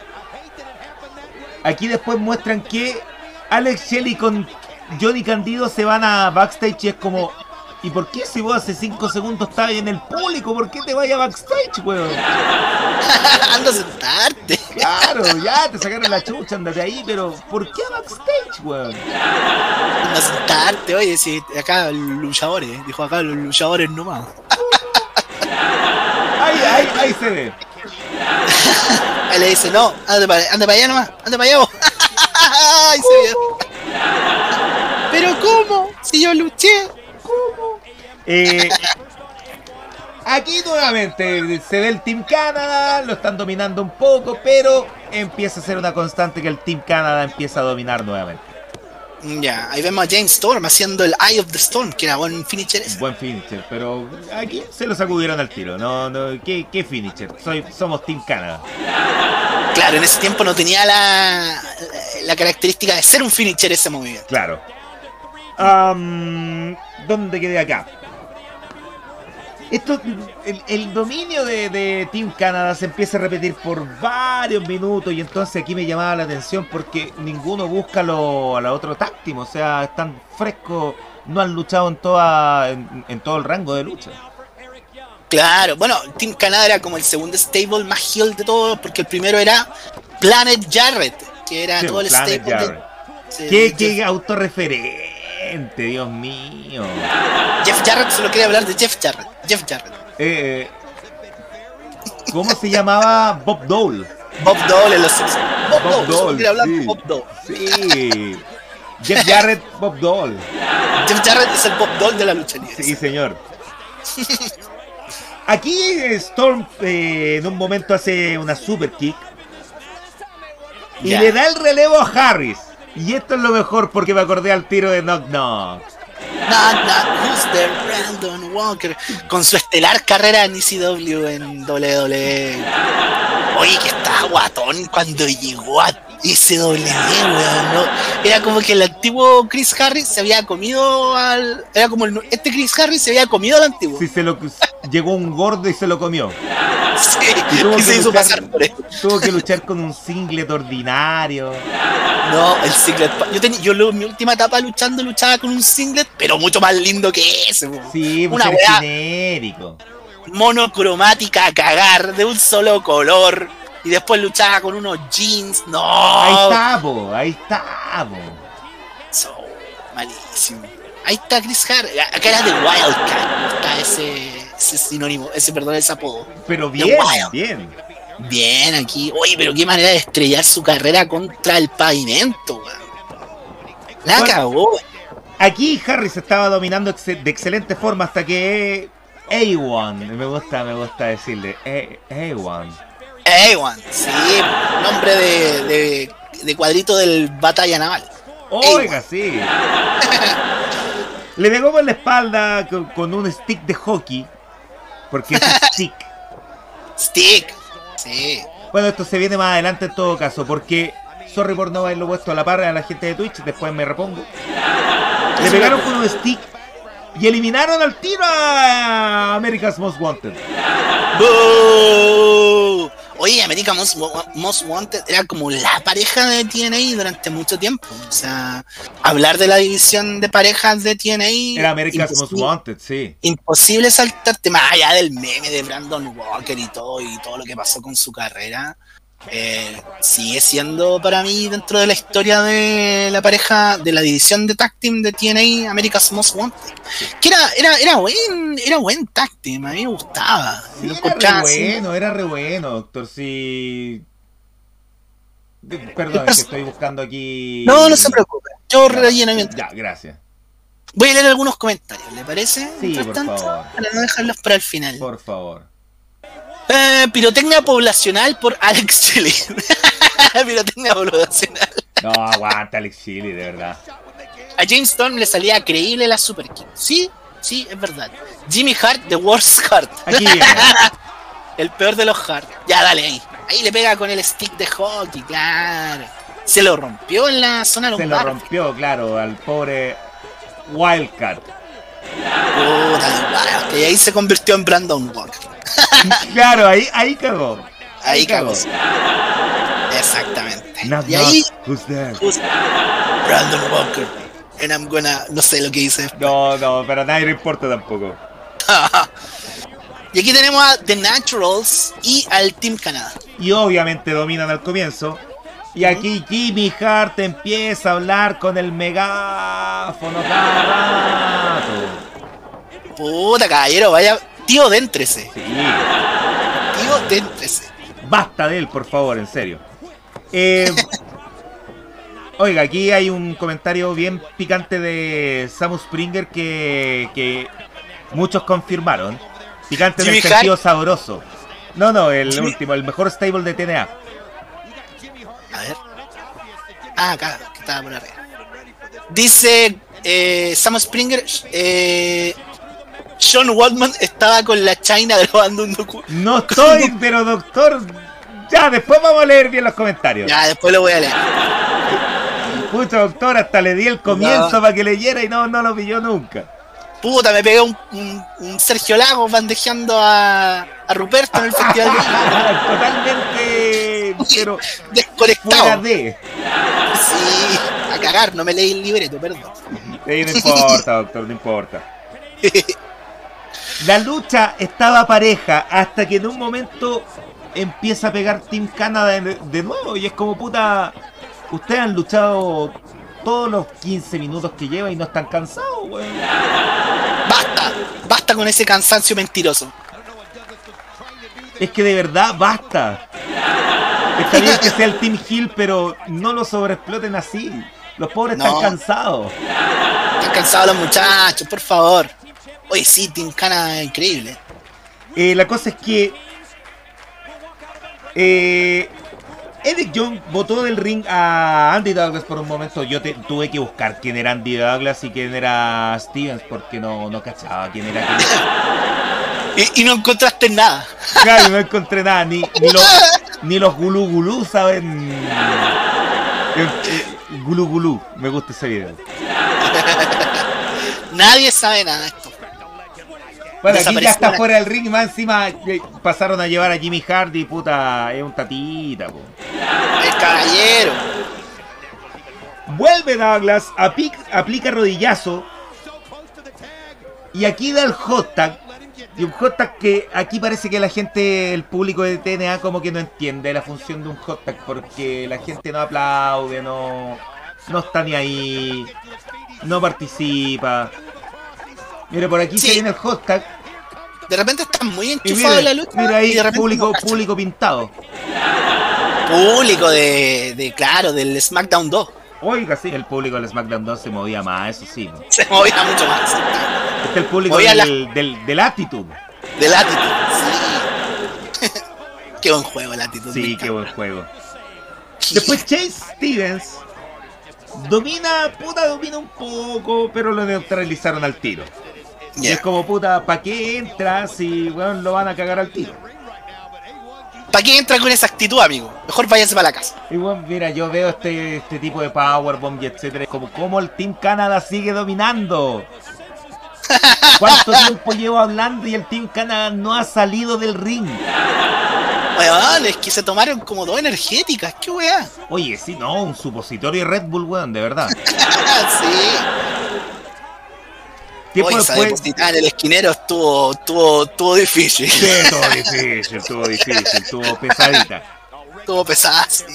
aquí después muestran que Alex Shelley con Johnny Candido se van a backstage y es como ¿Y por qué si vos hace 5 segundos estabas en el público? ¿Por qué te vayas a backstage, weón? Anda a sentarte. Claro, ya te sacaron la chucha, andate ahí, pero ¿por qué a backstage, weón? Anda a sentarte, oye, si acá los luchadores, dijo acá los luchadores nomás. Ahí, ahí, ahí se ve. Él le dice, no, ande para, ande para allá nomás, ande para allá vos. Ay, se vio. Pero ¿cómo? Si yo luché. Eh, aquí nuevamente se ve el Team Canada, lo están dominando un poco, pero empieza a ser una constante que el Team Canada empieza a dominar nuevamente. Ya, ahí vemos a James Storm haciendo el Eye of the Storm, que era buen finisher ese. Buen finisher, pero aquí se lo sacudieron al tiro. No, no, ¿qué, qué finisher? Soy, somos Team Canada. Claro, en ese tiempo no tenía la, la característica de ser un finisher ese movimiento. Claro. ¿Dónde quedé acá? Esto, el, el dominio de, de Team Canada se empieza a repetir por varios minutos y entonces aquí me llamaba la atención porque ninguno busca lo, a la otro táctimo, o sea, están frescos, no han luchado en, toda, en, en todo el rango de lucha. Claro, bueno, Team Canada era como el segundo stable más heel de todos, porque el primero era Planet Jarrett, que era Sí, todo el Planet stable de. sí, ¿Qué, Jeff, qué autorreferente, Dios mío. Jeff Jarrett solo quería hablar de Jeff Jarrett. Jeff Jarrett. Eh, ¿Cómo se llamaba Bob Dole? Bob Dole en los Simpsons. Bob, Bob Dole, solo Dole, quería hablar de. Bob Dole. Sí. Jeff Jarrett, Bob Dole. Jeff Jarrett es el Bob Dole de la lucha libre. Sí, señor. Aquí Storm eh, en un momento hace una super kick y le da el relevo a Harris. Y esto es lo mejor porque me acordé al tiro de Knock Knock. Knock, knock, who's there? Brandon Walker. Con su estelar carrera en ECW en WWE. Oye, que estaba guatón cuando llegó a ECW, weón. ¿no? Era como que el antiguo Chris Harris se había comido al. Era como el, este Chris Harris se había comido al antiguo. Si se lo llegó un gordo y se lo comió. Sí, Y tuvo y que se hizo luchar- pasar por él. Tuvo que luchar con un singlet ordinario. No, el singlet. Yo, lo- mi última etapa luchando luchaba con un singlet, pero mucho más lindo que ese. Sí, pues Una weá genérico. monocromática a cagar, de un solo color. Y después luchaba con unos jeans. No, Ahí está, po, ahí está, po. So, malísimo. Ahí está Chris Hart. Acá era de Wildcat. Está ese, ese sinónimo, ese perdón, ese apodo. Pero bien, bien. Bien aquí. Oye, pero qué manera de estrellar su carrera contra el pavimento, weón. La cagó. Aquí Harris estaba dominando de excelente forma hasta que A1, me gusta, me gusta decirle, A- A1. A1, sí, nombre de, de, de cuadrito del batalla naval. Oiga, sí. Le pegó por la espalda con, con un stick de hockey, porque es stick. Stick. Sí. Bueno, esto se viene más adelante en todo caso, porque, sorry por no haberlo puesto a la par a la gente de Twitch, después me repongo. Le pegaron con un stick y eliminaron al tiro a America's Most Wanted. ¡Boo! Oye, America Most, Most Wanted era como la pareja de TNA durante mucho tiempo. O sea, hablar de la división de parejas de TNA. Era America's Most Wanted, sí. Imposible saltarte más allá del meme de Brandon Walker y todo, y todo lo que pasó con su carrera. Eh, sigue siendo para mí dentro de la historia de la pareja de la división de tag team de TNA America's Most Wanted que era era era buen era buen tag team a mí me gustaba Sí, era re bueno, era re bueno, doctor. Sí. De- Perdón, es que estoy buscando aquí. no no se preocupe yo relleno Ya, gracias. voy a leer algunos comentarios ¿le parece? Sí, por favor. para no dejarlos para el final Por favor. Eh, pirotecnia poblacional por Alex Chile pirotecnia poblacional No, aguanta Alex Chile, de verdad. a James Storm le salía creíble la Super King sí sí es verdad Jimmy Hart the worst Hart Aquí. El peor de los hard. Ya, dale ahí. Ahí le pega con el stick de hockey, claro. Se lo rompió en la zona Se lo lumbar. rompió, claro, al pobre Wildcat. Puta, que ahí se convirtió en Brandon Walker. Claro, ahí, ahí cagó. Ahí cagó. Exactamente. Y ahí. Who's there? justo, Brandon Walker. And I'm gonna. No sé lo que dice. No, no, pero a nadie le importa tampoco. y aquí tenemos a The Naturals y al Team Canadá. Y obviamente dominan al comienzo. Y aquí Jimmy Hart empieza a hablar con el megáfono cada rato. Puta caballero, vaya. Tío, déntrese. Sí. Tío, déntrese. Basta de él, por favor, en serio. Eh, oiga, aquí hay un comentario bien picante de Samus Springer que, que muchos confirmaron. Picante en el sentido sabroso. No, no, el Jimmy- último, el mejor stable de TNA. A ver. Ah, acá, que estaba por arriba. Dice eh, Sam Springer. Eh, John Waldman estaba con la China grabando un docu. No estoy, pero doctor. Ya, después vamos a leer bien los comentarios. Ya, después lo voy a leer. Pucha, doctor, hasta le di el comienzo para que leyera y no, no lo pilló nunca. Puta, me pegué un, un, Sergio Lagos bandejeando a, a Ruperto en el festival Totalmente pero desconectado. De. Sí, a cagar, no me leí el libreto, perdón. no importa, doctor, no importa. La lucha estaba pareja hasta que en un momento empieza a pegar Team Canada de, nuevo y es como puta. Ustedes han luchado todos los 15 minutos que lleva y no están cansados, weón. Basta, basta con ese cansancio mentiroso. Es que de verdad basta. Está bien que sea el Team Hill, pero no lo sobreexploten así. Los pobres están cansados. Están cansados los muchachos, por favor. Oye, sí, Team Cana es increíble. Eh, la cosa es que eh, Eric Young votó del ring a Andy Douglas por un momento. Yo tuve que buscar quién era Andy Douglas y quién era Stevens porque no, no cachaba quién era y, no encontraste nada. Claro, no encontré nada. Ni, ni, ni los gulú gulú saben. Eh, eh, gulú gulú. Me gusta ese video. Nadie sabe nada. Bueno, aquí ya está fuera del ring y más encima eh, pasaron a llevar a Jimmy Hardy, puta, es un tatita, po. El caballero. Vuelve Douglas, aplica rodillazo. Y aquí da el hot tag. Y un hot tag que aquí parece que la gente, el público de TNA como que no entiende la función de un hot tag porque la gente no aplaude, no, no está ni ahí, no participa. Mira, por aquí se viene el hot tag. De repente está muy enchufado la lucha. Mira ahí, público, público pintado. Público de, de, claro, del SmackDown 2. Oiga, sí, el público del SmackDown 2 se movía más, eso sí. Se movía mucho más. Este es el público del, del, del, Attitude. Del Attitude, sí. qué buen juego el Attitude. Sí, qué buen juego. Después Chase Stevens domina, puta, domina un poco, pero lo neutralizaron al tiro. Y es como, puta, ¿para qué entras si, weón, lo van a cagar al tiro? ¿Para qué entra con esa actitud, amigo? Mejor váyase para la casa. Y bueno, mira, yo veo este, este tipo de powerbomb y etcétera. Como cómo el Team Canada sigue dominando. ¿Cuánto tiempo llevo hablando y el Team Canada no ha salido del ring? Weón, es que se tomaron como dos energéticas, qué weá. Oye, sí, no, un supositorio Red Bull, weón, de verdad. sí. Tiempo Oye, después... el esquinero estuvo, estuvo, estuvo difícil. Sí, estuvo difícil, estuvo difícil, estuvo pesadita. Estuvo pesada, sí.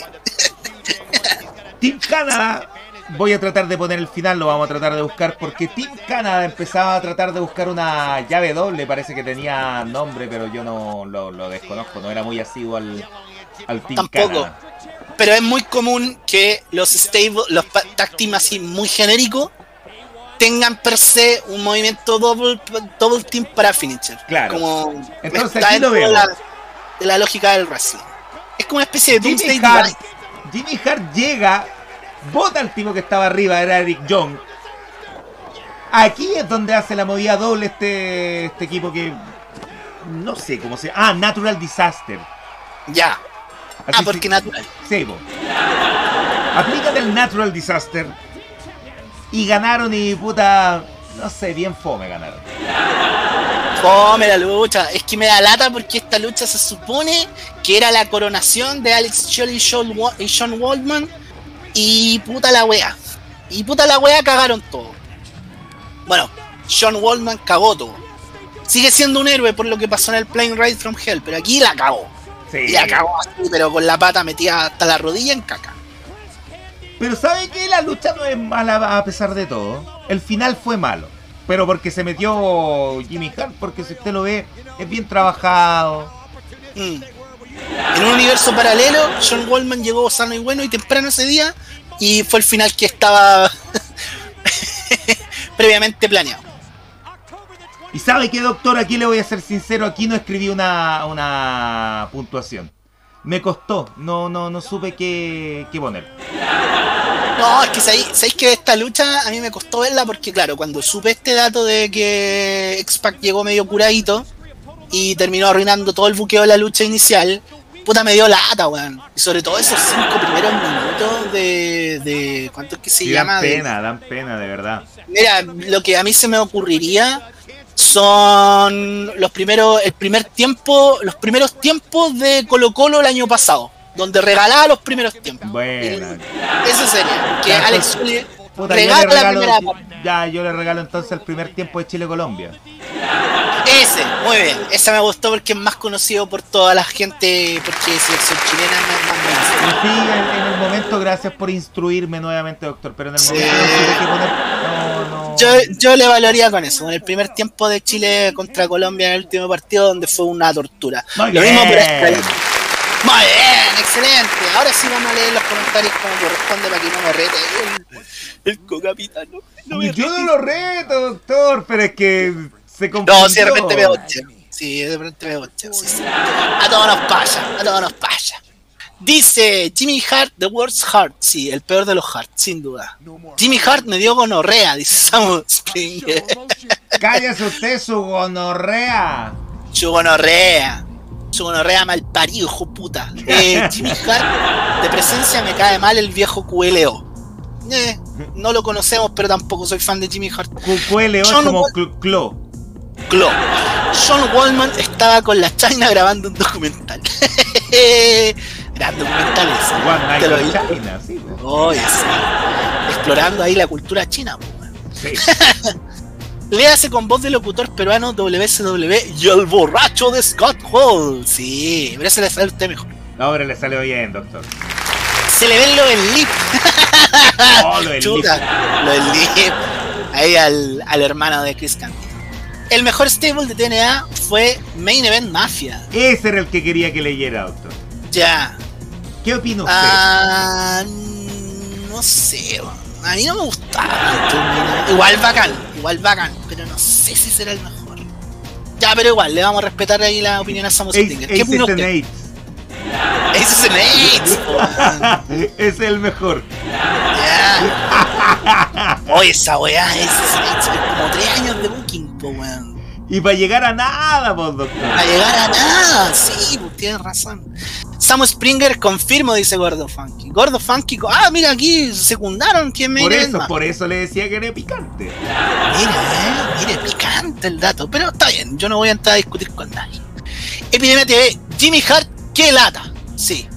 Team Canada, voy a tratar de poner el final, lo vamos a tratar de buscar, porque Team Canada empezaba a tratar de buscar una llave doble, parece que tenía nombre, pero yo no lo, desconozco, no era muy asiduo al, al Team Tampoco. Pero es muy común que los stable, los tag team así muy genéricos tengan per se un movimiento double, double team para finisher. Claro. Como Entonces aquí lo veo. La, de la, lógica del wrestling. Es como una especie de Jimmy Hart, Jimmy Hart llega, bota al tipo que estaba arriba, era Eric Young. Aquí es donde hace la movida doble este, este equipo que no sé cómo se Ah, Natural Disaster. Ya. ah, porque Natural. Sí, Aplícate el Natural Disaster y ganaron y puta, no sé, bien fome ganaron. Fome la lucha. Es que me da lata porque esta lucha se supone que era la coronación de Alex Shelley y Sean Waldman. Y puta la wea. Y puta la wea cagaron todo. Bueno, Sean Waldman cagó todo. Sigue siendo un héroe por lo que pasó en el Plane Ride from Hell, pero aquí la cagó. Sí. Y la cagó así, pero con la pata metida hasta la rodilla en caca. Pero ¿sabe que La lucha no es mala a pesar de todo. El final fue malo. Pero porque se metió Jimmy Hart, porque si usted lo ve, es bien trabajado. Mm. En un universo paralelo, John Wallman llegó sano y bueno y temprano ese día. Y fue el final que estaba previamente planeado. Y sabe que, doctor, aquí le voy a ser sincero, aquí no escribí una, una puntuación me costó, no, no, no supe qué, qué poner. No, es que sabéis, que esta lucha a mí me costó verla porque, claro, cuando supe este dato de que X-Pac llegó medio curadito y terminó arruinando todo el buqueo de la lucha inicial, puta me dio lata, weón. Y sobre todo esos cinco primeros minutos de. de ¿Cuánto es que se Sí, llama? dan De- pena, dan pena, de verdad. Mira, lo que a mí se me ocurriría son los primeros, el primer tiempo, los primeros tiempos de Colo Colo el año pasado, donde regalaba los primeros tiempos. Buena. Eso sería, que Alex Puta, yo le regala la primera regalo, parte. ya, yo le regalo entonces el primer tiempo de Chile-Colombia. Ese, muy bien, ese me gustó porque es más conocido por toda la gente, porque selección chilena no es más Y sí, en, en el momento, gracias por instruirme nuevamente, doctor, pero en el Sí. momento supe qué poner. No, no. Yo, yo le valoraría con eso, con el primer tiempo de Chile contra Colombia en el último partido donde fue una tortura. Muy Lo mismo por Muy bien, excelente. Ahora sí vamos a leer los comentarios como corresponde para que no me rete el, el cocapitano. No, yo no lo reto, doctor, pero es que se confundió. No, si de repente me boche. Sí, de repente me boche. Sí, sí. A todos nos pasa, a todos nos pasa. Dice Jimmy Hart, The Worst Heart. Sí, el peor de los Hart, sin duda. Jimmy Hart me dio gonorrea, dice Samu Springer. Cállese usted su gonorrea. Su gonorrea. Su gonorrea mal parido, hijo puta. Eh, Jimmy Hart, de presencia me cae mal el viejo QLO. Eh, no lo conocemos, pero tampoco soy fan de Jimmy Hart. QLO es como clo. Clo. John Wallman estaba con la China grabando un documental. Gran documental ese. One Night. China, sí. sí. Explorando ahí la cultura china. Sí. Léase con voz de locutor peruano WCW y el borracho de Scott Hall. Sí, pero ese le sale a usted mejor. Ahora le salió bien, doctor. Se le ven lo del lip. Oh, lo del Chuta, lo del lip. Ahí al, al hermano de Chris Candido. El mejor stable de TNA fue Main Event Mafia. Ese era el que quería que leyera, doctor. Ya. ¿Qué opina usted? Ah, no sé. A mí no me gustaba. Igual bacán, igual bacán. Pero no sé si será el mejor. Ya, pero igual, le vamos a respetar ahí la opinión a Samus Stinger. ¿Qué Aces and usted? Eights. Ese es el mejor. Ya. Oye, esa weá es, es- es como tres años de booking, po, weón. Y para llegar a nada, vos, doctor. A llegar a nada, sí, pues tienes razón. Samu Springer confirmo, dice Gordo Funky. Gordo Funky, ah, mira aquí secundaron quién me Por eso, por eso le decía que era picante. Mira, eh, mire, picante el dato, pero está bien, yo no voy a entrar a discutir con nadie. Epidemia TV, Jimmy Hart, qué lata. Sí,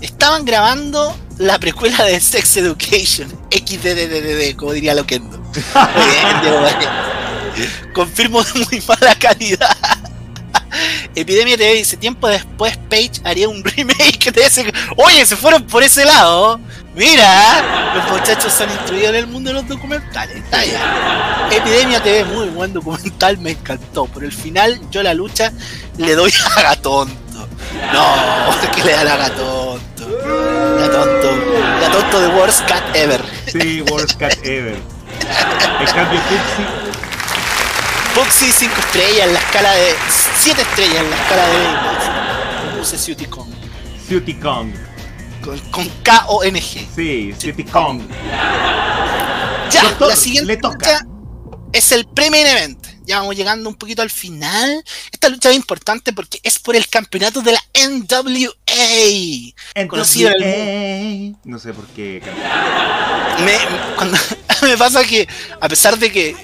estaban grabando la precuela de Sex Education, XDDDD, como diría Loquendo. Confirmo de muy mala calidad. Epidemia TV dice, tiempo después Page haría un remake de ese... Oye, se fueron por ese lado. Mira, los muchachos han instruido en el mundo de los documentales. Está bien. Epidemia TV, muy buen documental, me encantó. Por el final, yo la lucha le doy a Gatonto. No, que le da a Gatonto. Gatonto. Gatonto de Worst Cat Ever. Sí, worst cat ever. En cambio, Pixie, Foxy 5 estrellas en la escala de. 7 estrellas en la escala de. Puse Cutie Kong. Cutie Kong. Con, con K-O-N-G. Sí, Cutie Kong. Ya, Doctor, la siguiente lucha es el Pre-Main Event. Ya vamos llegando un poquito al final. Esta lucha es importante porque es por el campeonato de la NWA. Conocido el NWA. No sé por qué. Me, cuando- me pasa que, a pesar de que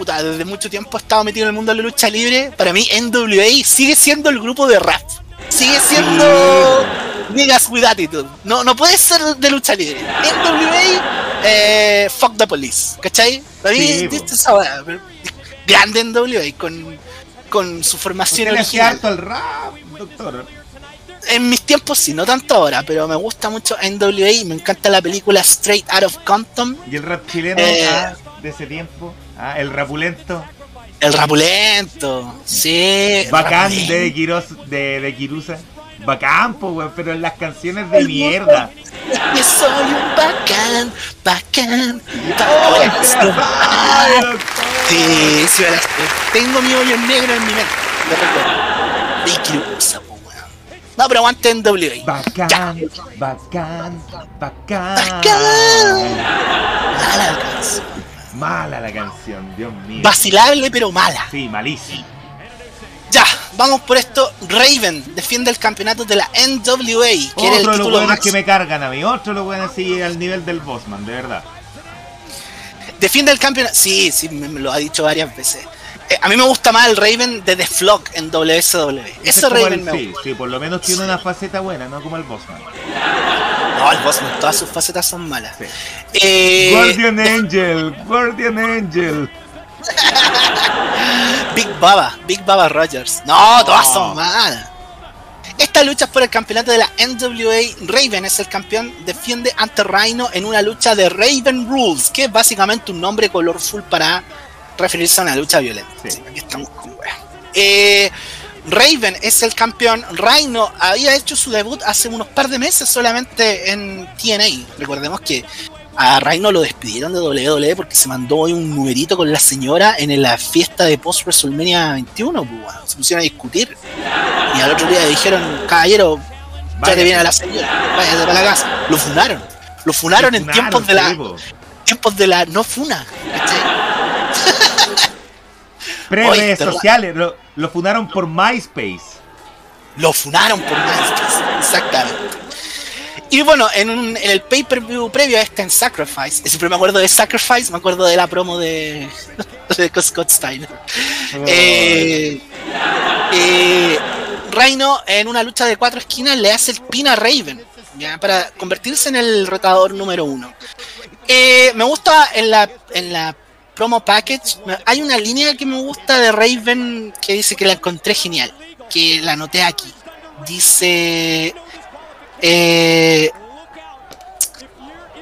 puta, desde mucho tiempo he estado metido en el mundo de la lucha libre, para mí NWA sigue siendo el grupo de rap. Sigue siendo Niggas with Attitude. No, no puede ser de lucha libre. NWA, eh, fuck the police. ¿Cachai? Para mí, Sí, po. ¿viste esa weá? grande NWA con, con su formación original. harto al rap, doctor. En mis tiempos sí, no tanto ahora, pero me gusta mucho NWA me encanta la película Straight Out of Compton. Y el rap chileno Eh. ah, de ese tiempo. Ah, el rapulento. El rapulento, sí. Bacán rapulento. de, Quiroz, de, de Kirusa. Bacán, po, weón, pero en las canciones de mierda. Que soy un bacán, bacán. ¡Oh, bacán. se la sabe, doctor! Sí, sí, la. Tengo mi hoyo negro en mi mente. Y Kirusa, po, weón. No, pero aguante en WA. Bacán, bacán, bacán. Mala canción. Mala la canción, Dios mío. Vacilable, pero mala. Sí, malísimo. Ya, vamos por esto. Raven defiende el campeonato de la NWA, que era el Otro de los buenos que me cargan a mí. Otro de los buenos así al nivel del Bossman, de verdad. Defiende el campeonato. Sí, sí, me, me lo ha dicho varias veces. Eh, a mí me gusta más el Raven de The Flock en WSW. Ese Raven el- me sí, gusta. sí, por lo menos tiene una faceta buena, no como el Bossman. No, el Bossman, todas sus facetas son malas. Sí. Eh, Guardian Angel, Guardian Angel. Big Baba, Big Baba Rogers. No, todas son malas. Esta lucha es por el campeonato de la NWA. Raven es el campeón, defiende ante Rhino en una lucha de Raven Rules, que es básicamente un nombre colorful para referirse a una lucha violenta. Sí. Aquí estamos con weas. Eh, Raven es el campeón. Rhino había hecho su debut hace unos par de meses solamente en TNA. Recordemos que a Rhino lo despidieron de WWE porque se mandó hoy un numerito con la señora en la fiesta de post WrestleMania 21. pues, weón. se pusieron a discutir. Y al otro día le dijeron, caballero, ya Vaya. te viene la señora, váyase para la casa. Lo funaron. Lo funaron en Funaron, tiempos de la tiempos de la no funa. ¿cachai? Pre-redes te- sociales, lo, lo fundaron por MySpace. Lo funaron por MySpace. Exactamente. Y bueno, en, un- en el pay-per-view previo a este en Sacrifice, siempre me acuerdo de Sacrifice, me acuerdo de la promo de, de Scott Steiner. Eh, eh, Rhino en una lucha de cuatro esquinas le hace el pin a Raven ¿ya? para convertirse en el retador número uno. Eh, me gusta en la, en la promo package, hay una línea que me gusta de Raven que dice que la encontré genial, que la anoté aquí. Dice... eh,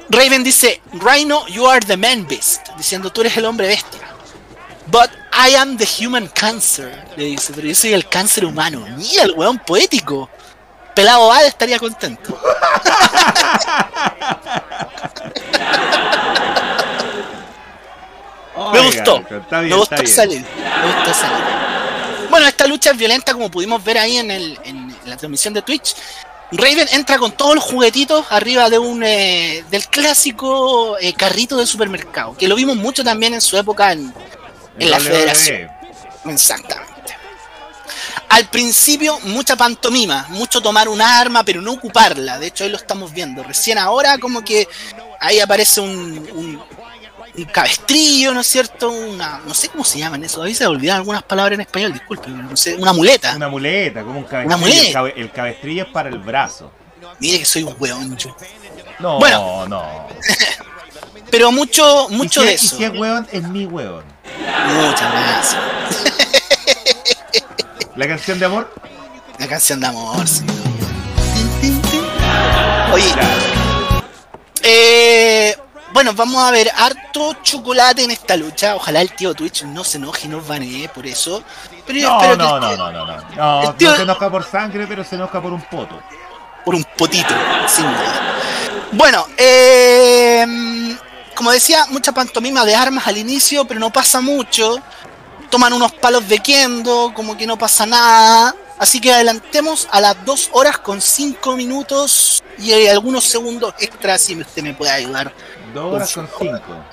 Raven dice, Rhino, you are the man beast, diciendo tú eres el hombre bestia. But I am the human cancer. Le dice, pero yo soy el cáncer humano. Mira, el weón poético. Pelado Bad estaría contento. Me gustó. Está bien, me gustó está bien. salir. Me gustó salir. Bueno, esta lucha es violenta, como pudimos ver ahí en, el, en la transmisión de Twitch. Raven entra con todos los juguetitos arriba de un eh, del clásico eh, carrito de supermercado, que lo vimos mucho también en su época en, en la WWE. federación. Exactamente. Al principio, mucha pantomima, mucho tomar un arma, pero no ocuparla. De hecho, ahí lo estamos viendo. Recién ahora, como que ahí aparece un cabestrillo, ¿no es cierto? Una, no sé cómo se llaman eso. Ahí se me olvidan algunas palabras en español, disculpe, no sé. Una muleta. Una muleta, como un cabestrillo. Una muleta. El, cabe- el cabestrillo es para el brazo. Mire que soy un weón yo. No, Bueno. no. Pero mucho, Y mucho si, de es- y eso. si es hueón, es mi hueón. Muchas gracias. La canción de amor. La canción de amor, sí. Oye, Claro. Eh, bueno, vamos a ver harto chocolate en esta lucha. Ojalá el tío Twitch no se enoje y nos banee por eso. Pero yo No, espero no, que no, el- no, no, no. No, el tío- no se enoja por sangre, pero se enoja por un poto. por un potito, sin duda. Bueno, eh, como decía, mucha pantomima de armas al inicio, pero no pasa mucho. Toman unos palos de kendo, como que no pasa nada. Así que adelantemos a las 2 horas con 5 minutos y eh, algunos segundos extras si usted me puede ayudar. Dos horas con cinco.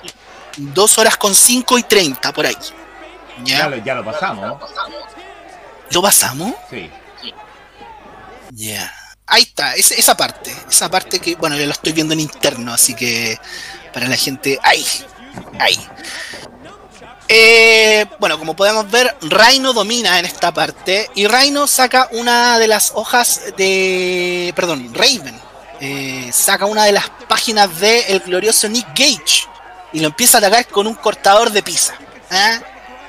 2 horas con 5 y 30 por ahí. Ya ¿Ya? lo, ya lo pasamos. ¿Lo pasamos? Sí. Ya. Ahí está, esa, esa parte. Esa parte que, bueno, yo lo estoy viendo en interno, así que para la gente. ¡Ahí! Ahí. Eh, bueno, como podemos ver, Rhino domina en esta parte. Y Rhino saca una de las hojas de. Perdón, Raven. Eh, saca una de las páginas de el glorioso Nick Gage. Y lo empieza a atacar con un cortador de pizza. ¿eh?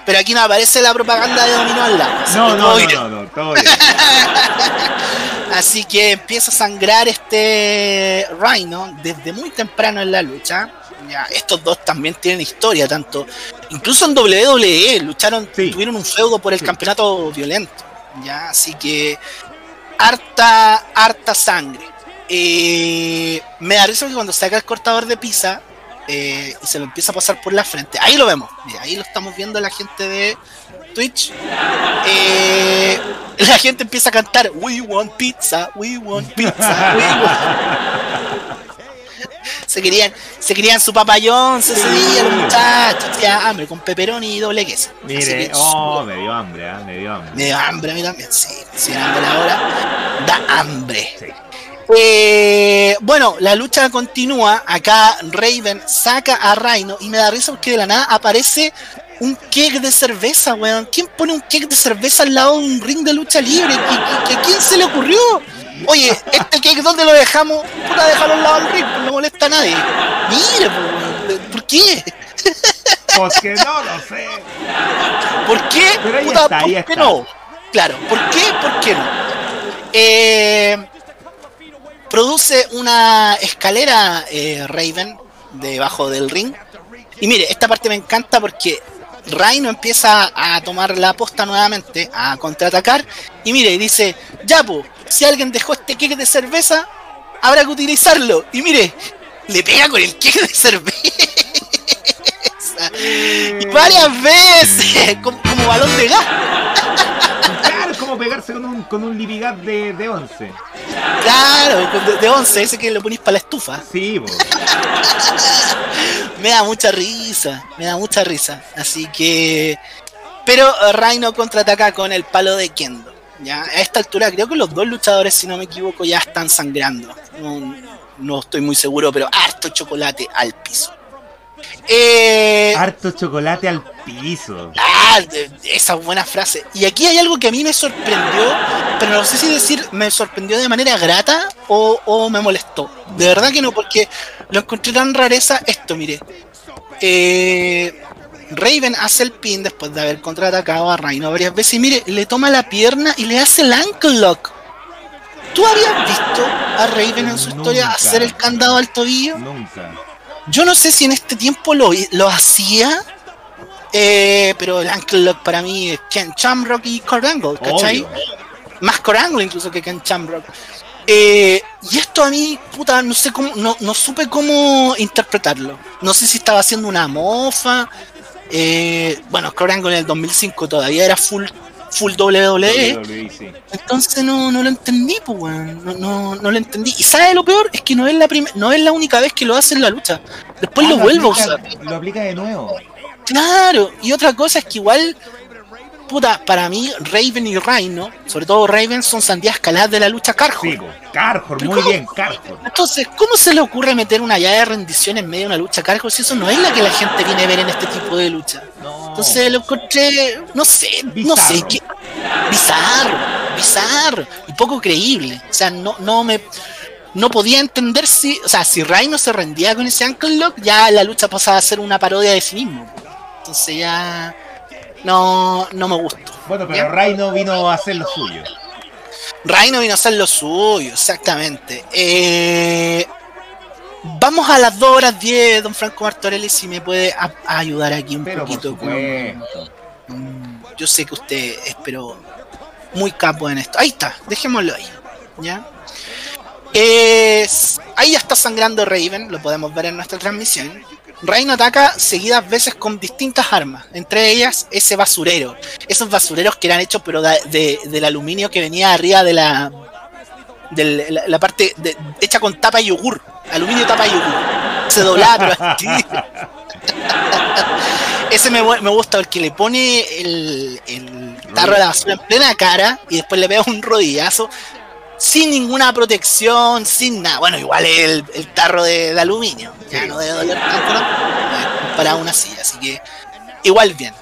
Pero aquí no aparece la propaganda de Dominó al lado. así No, que no, no, no, no, todo bien. Así que empieza a sangrar este Rhino desde muy temprano en la lucha. Ya, estos dos también tienen historia, tanto. Incluso en WWE lucharon, Sí. tuvieron un feudo por el Sí. campeonato violento. Ya, así que harta, harta sangre. Eh, me da risa que cuando saca el cortador de pizza eh, y se lo empieza a pasar por la frente. Ahí lo vemos. Mira, ahí lo estamos viendo la gente de Twitch. Eh, la gente empieza a cantar We want pizza, we want pizza, we want-". Se querían, se querían su papayón, se día los muchachos, ya hambre con peperoni y doble queso. Mire, oh, me dio hambre, ¿eh? me dio hambre. Me dio hambre a mí también, sí. Si hambre ahora, da hambre. Eh, bueno, la lucha continúa. Acá Raven saca a Rhino y me da risa porque de la nada aparece un cake de cerveza, weón. ¿Quién pone un cake de cerveza al lado de un ring de lucha libre? ¿Qué, quién se le ocurrió? Oye, este cake, ¿dónde lo dejamos? Puta, déjalo al lado del ring, no molesta a nadie. Mire, ¿por qué? Porque no lo sé. ¿Por qué? Puta, está, ¿por qué no? Claro, ¿por qué? ¿Por qué no? Eh, produce una escalera eh, Raven debajo del ring. Y mire, esta parte me encanta porque Rhino empieza a tomar la posta nuevamente, a contraatacar. Y mire, dice, ya si alguien dejó este queque de cerveza, habrá que utilizarlo. Y mire, le pega con el queque de cerveza. y varias veces, como, balón de gas. Como pegarse con un, con un Libigat de, de 11. Claro, de 11, ese que lo ponís para la estufa. Sí, me da mucha risa, me da mucha risa. Así que. Pero Rhino contraataca con el palo de Kendo. ¿ya? A esta altura creo que los dos luchadores, si no me equivoco, ya están sangrando. No, no estoy muy seguro, pero harto chocolate al piso. Eh, Harto chocolate al piso. Ah, esa buena frase. Y aquí hay algo que a mí me sorprendió, pero no sé si decir me sorprendió de manera grata o, me molestó. De verdad que no, porque lo encontré tan rareza esto, mire. Eh, Raven hace el pin después de haber contraatacado a Rhino varias veces y mire, le toma la pierna y le hace el ankle lock. ¿Tú habías visto a Raven en su historia hacer el candado al tobillo? Nunca. Yo no sé si en este tiempo lo, lo hacía, eh, pero el Ankle Lock para mí es Ken Shamrock y Corangle, ¿cachai? Más Corangle incluso que Ken Shamrock. Eh, y esto a mí, puta, no sé cómo, no, no supe cómo interpretarlo. No sé si estaba haciendo una mofa. Eh, bueno, Corangle en el 2005 todavía era full full WWE. Entonces no, no lo entendí, pues, no, no, no, lo entendí. Y sabe lo peor es que no es la no es la única vez que lo hace en la lucha. Después ah, lo, vuelvo a usar. Lo aplica de nuevo. Claro, y otra cosa es que igual puta, para mí Raven y Rhino, sobre todo Raven, son sandías caladas de la lucha Carjor. Sí, Carjor, muy bien, Carjor. Entonces, ¿cómo se le ocurre meter una llave de rendición en medio de una lucha Carjor si eso no es la que la gente viene a ver en este tipo de lucha? Entonces lo encontré, no sé, no sé, qué, bizarro, bizarro, y poco creíble. O sea, no, no me no podía entender si, o sea, si Rhino se rendía con ese ankle lock, ya la lucha pasaba a ser una parodia de sí mismo. Entonces ya no, no me gustó. Bueno, pero Rhino vino a hacer lo suyo. Rhino vino a hacer lo suyo, exactamente. Eh, vamos a las 2 horas 10, don Franco Martorelli, si me puede ayudar aquí un poquito. Mm, yo sé que usted es, pero muy capo en esto. Ahí está, dejémoslo ahí. ¿Ya? Es, ahí ya está sangrando Raven, lo podemos ver en nuestra transmisión. Reino ataca seguidas veces con distintas armas, entre ellas ese basurero. Esos basureros que eran hechos pero de, del aluminio que venía arriba de la, de la, parte hecha con tapa y yogur. Aluminio tapa y yogur. Se doblaba, pero Ese me, me, gusta porque le pone el, el tarro de la basura en plena cara y después le pega un rodillazo sin ninguna protección, sin nada. Bueno, igual el, el tarro de, aluminio, ya no debe doler tanto, para aún así, así que igual bien.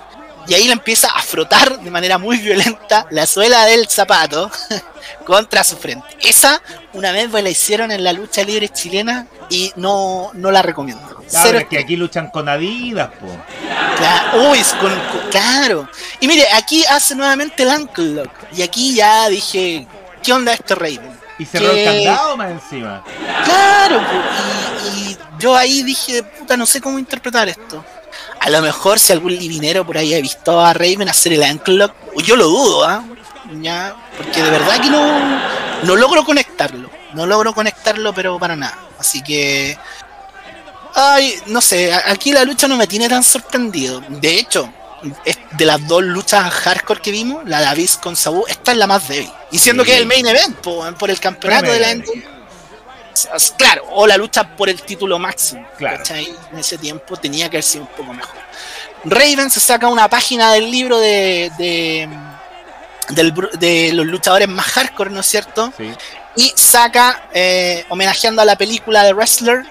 Y ahí le empieza a frotar de manera muy violenta la suela del zapato contra su frente. Esa una vez la hicieron en la lucha libre chilena y no, no la recomiendo. Claro, es que aquí luchan con Adidas, po. Claro, uy, claro. Y mire, aquí hace nuevamente el ankle lock. Y aquí ya dije, ¿qué onda este Raven? Y cerró el candado más encima. Claro, y, yo ahí dije, puta, no sé cómo interpretar esto. A lo mejor si algún livinero por ahí ha visto a Raven hacer el ankle yo lo dudo, ¿ah? Ya, porque de verdad que no, no logro conectarlo. No logro conectarlo, pero para nada. Así que. Ay, no sé, aquí la lucha no me tiene tan sorprendido. De hecho, de las dos luchas hardcore que vimos, la de Abyss con Sabu, esta es la más débil. Y siendo que es el main event por, el campeonato de la Claro, o la lucha por el título máximo. Claro. ¿cachai? En ese tiempo tenía que haber sido un poco mejor. Raven se saca una página del libro de, de, del bru- de los luchadores más hardcore, ¿no es cierto? Sí. Y saca, eh, homenajeando a la película de Wrestler,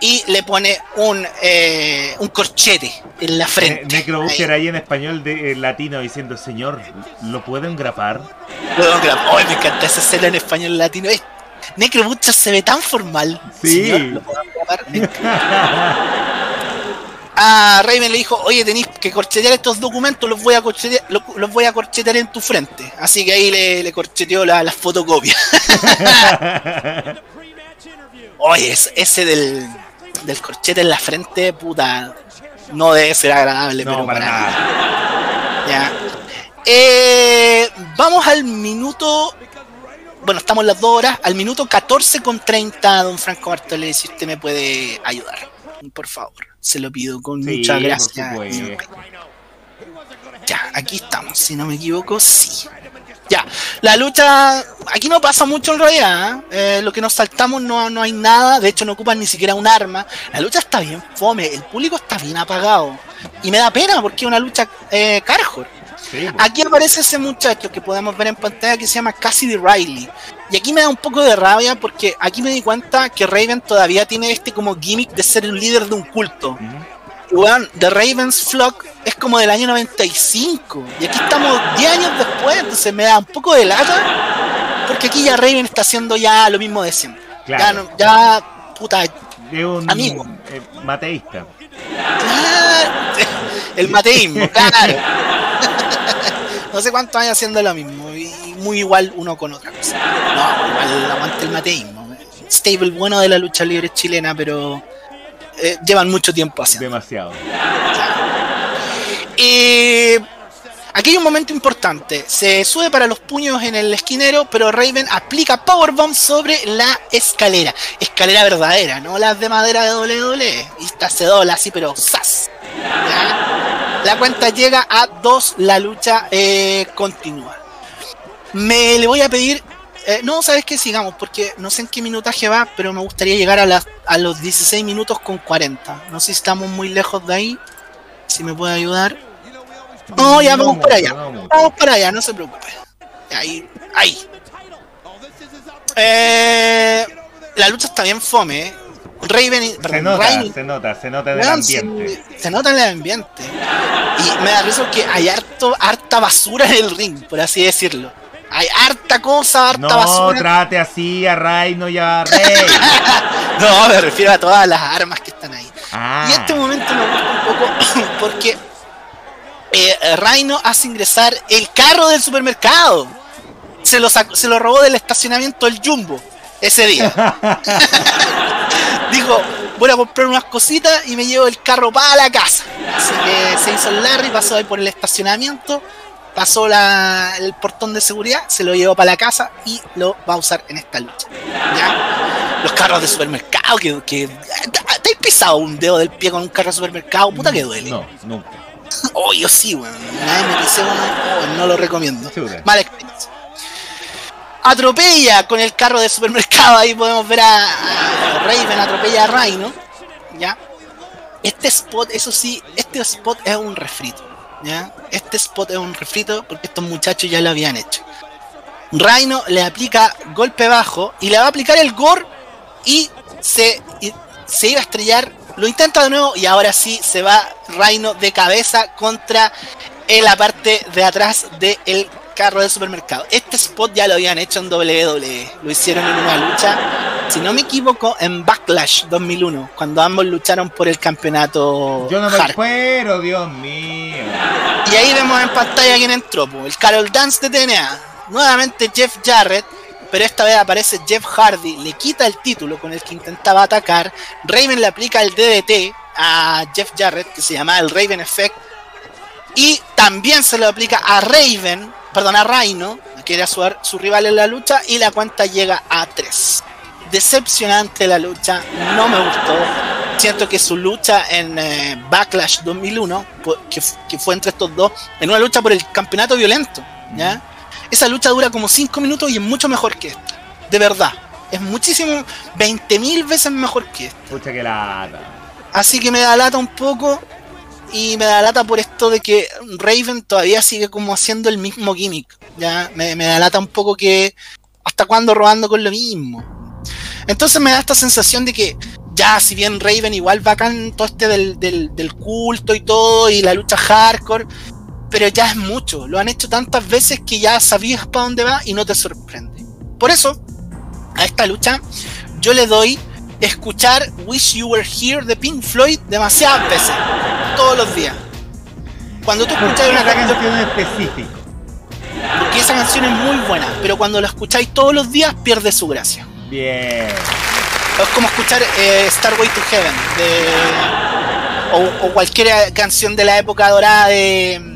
y le pone un, eh, un corchete en la frente. Necro Butcher ahí en español de, eh, latino diciendo, señor, ¿lo puedo engrapar? Luego que la- ¡Ay, me encanta esa escena en español latino! Butcher se ve tan formal. Sí. Señor, ¿lo? Me a Raven le dijo, oye, tenéis que corchetear estos documentos, los voy a corchetear, los, los voy a corchetear en tu frente. Así que ahí le, le corcheteó la- las fotocopias. Oye, es- ese del, del corchete en la frente, puta, no debe ser agradable, no, pero para para nada. ya. Eh, vamos al minuto. Bueno, estamos las dos horas. Al minuto 14 con 30, don Franco Bartolé, si usted me puede ayudar. Por favor, se lo pido con Sí, mucha gracia. Ya, aquí estamos, si no me equivoco, sí. Ya, la lucha. Aquí no pasa mucho en realidad. ¿eh? Eh, lo que nos saltamos no, no hay nada. De hecho, no ocupan ni siquiera un arma. La lucha está bien fome. El público está bien apagado. Y me da pena porque es una lucha eh, Carjor. Sí, pues. Aquí aparece ese muchacho que podemos ver en pantalla que se llama Cassidy Riley. Y aquí me da un poco de rabia porque aquí me di cuenta que Raven todavía tiene este como gimmick de ser un líder de un culto. Weón, The Raven's Flock es como del año 95. Y aquí estamos 10 años entonces me da un poco de lata. Porque aquí ya Raven está haciendo ya lo mismo de siempre. Ya, Claro. no- ya, puta, un Amigo. eh, mateísta. El mateísmo, claro. No sé cuántos años haciendo lo mismo. Y muy igual uno con otra cosa. No, igual aguanta el mateísmo. Stable bueno de la lucha libre chilena, pero eh, llevan mucho tiempo haciendo. Demasiado. Y aquí hay un momento importante. Se sube para los puños en el esquinero, pero Raven aplica Powerbomb sobre la escalera. Escalera verdadera, no las de madera de WWE. Y esta se dobla así, pero ¡zas! La cuenta llega a 2, la lucha eh, continúa. Me le voy a pedir. eh, no, sabes que sigamos, porque no sé en qué minutaje va, pero me gustaría llegar a, las- a los 16 minutos con 40. No sé si estamos muy lejos de ahí. Si me puede ayudar. No, ya vamos para allá. no. Vamos para allá, no se preocupe. Ahí, ahí. Eh, la lucha está bien fome, ¿eh? Raven, y- Se nota, Raven- se nota, se nota en el ambiente. Se, se nota en el ambiente. Y me da risa porque hay harto, harta basura en el ring, por así decirlo. Hay harta cosa, harta No basura. trate así a Reino y a Rey. No, me refiero a todas las armas que están ahí. Ah, Y este momento me gusta un poco porque eh, Rhino hace ingresar el carro del supermercado. Se lo, sacó- se lo robó del estacionamiento del Jumbo ese día. Dijo, voy a comprar unas cositas y me llevo el carro para la casa. Así que se hizo el Larry, pasó ahí por el estacionamiento, pasó la- el portón de seguridad, se lo llevó para la casa y lo va a usar en esta lucha. ¿Ya? Los carros de supermercado, que, que ¿te has pisado un dedo del pie con un carro de supermercado? Puta que duele. No, nunca. Oh, yo sí, weón. Oh, no lo recomiendo. Mala experiencia. Atropella con el carro de supermercado. Ahí podemos ver a, a Raven atropella a Rhino. ¿Ya? Este spot, eso sí, este spot es un refrito. ¿Ya? Este spot es un refrito porque estos muchachos ya lo habían hecho. Rhino le aplica golpe bajo y le va a aplicar el gore y se, y se iba a estrellar. Lo intenta de nuevo y ahora sí se va Rhino de cabeza contra en la parte de atrás del carro del supermercado. Este spot ya lo habían hecho en WWE. Lo hicieron en una lucha, si no me equivoco, en Backlash 2001, cuando ambos lucharon por el campeonato. Yo no me acuerdo, Dios mío. Y ahí vemos en pantalla quién entró, po, el Carol Dance de TNA. Nuevamente Jeff Jarrett, pero esta vez aparece Jeff Hardy, le quita el título con el que intentaba atacar. Raven le aplica el DDT a Jeff Jarrett, que se llama el Raven Effect. Y también se lo aplica a Raven, perdón, a Rhino, que era su, rival en la lucha, y la cuenta llega a 3. Decepcionante la lucha, no me gustó. Siento que su lucha en eh, Backlash 2001, pu- que, que fue entre estos dos, en una lucha por el campeonato violento, ¿ya? Esa lucha dura como 5 minutos y es mucho mejor que esta, de verdad. Es muchísimo, 20.000 veces mejor que esto. Pucha que lata. Así que me da lata un poco. Y me da lata por esto de que Raven todavía sigue como haciendo el mismo gimmick. Ya me, me da lata un poco que hasta cuándo robando con lo mismo. Entonces me da esta sensación de que ya, si bien Raven igual bacán todo este del, del, del culto y todo, y la lucha hardcore, pero ya es mucho. Lo han hecho tantas veces que ya sabías para dónde va y no te sorprende. Por eso, a esta lucha, yo le doy escuchar Wish You Were Here de Pink Floyd demasiadas veces, todos los días. Cuando tú escuchas una canción, canción en específico. porque esa canción es muy buena, pero cuando la escucháis todos los días pierde su gracia. Bien. Es como escuchar eh, Starway to Heaven de, o, o cualquier canción de la época dorada de.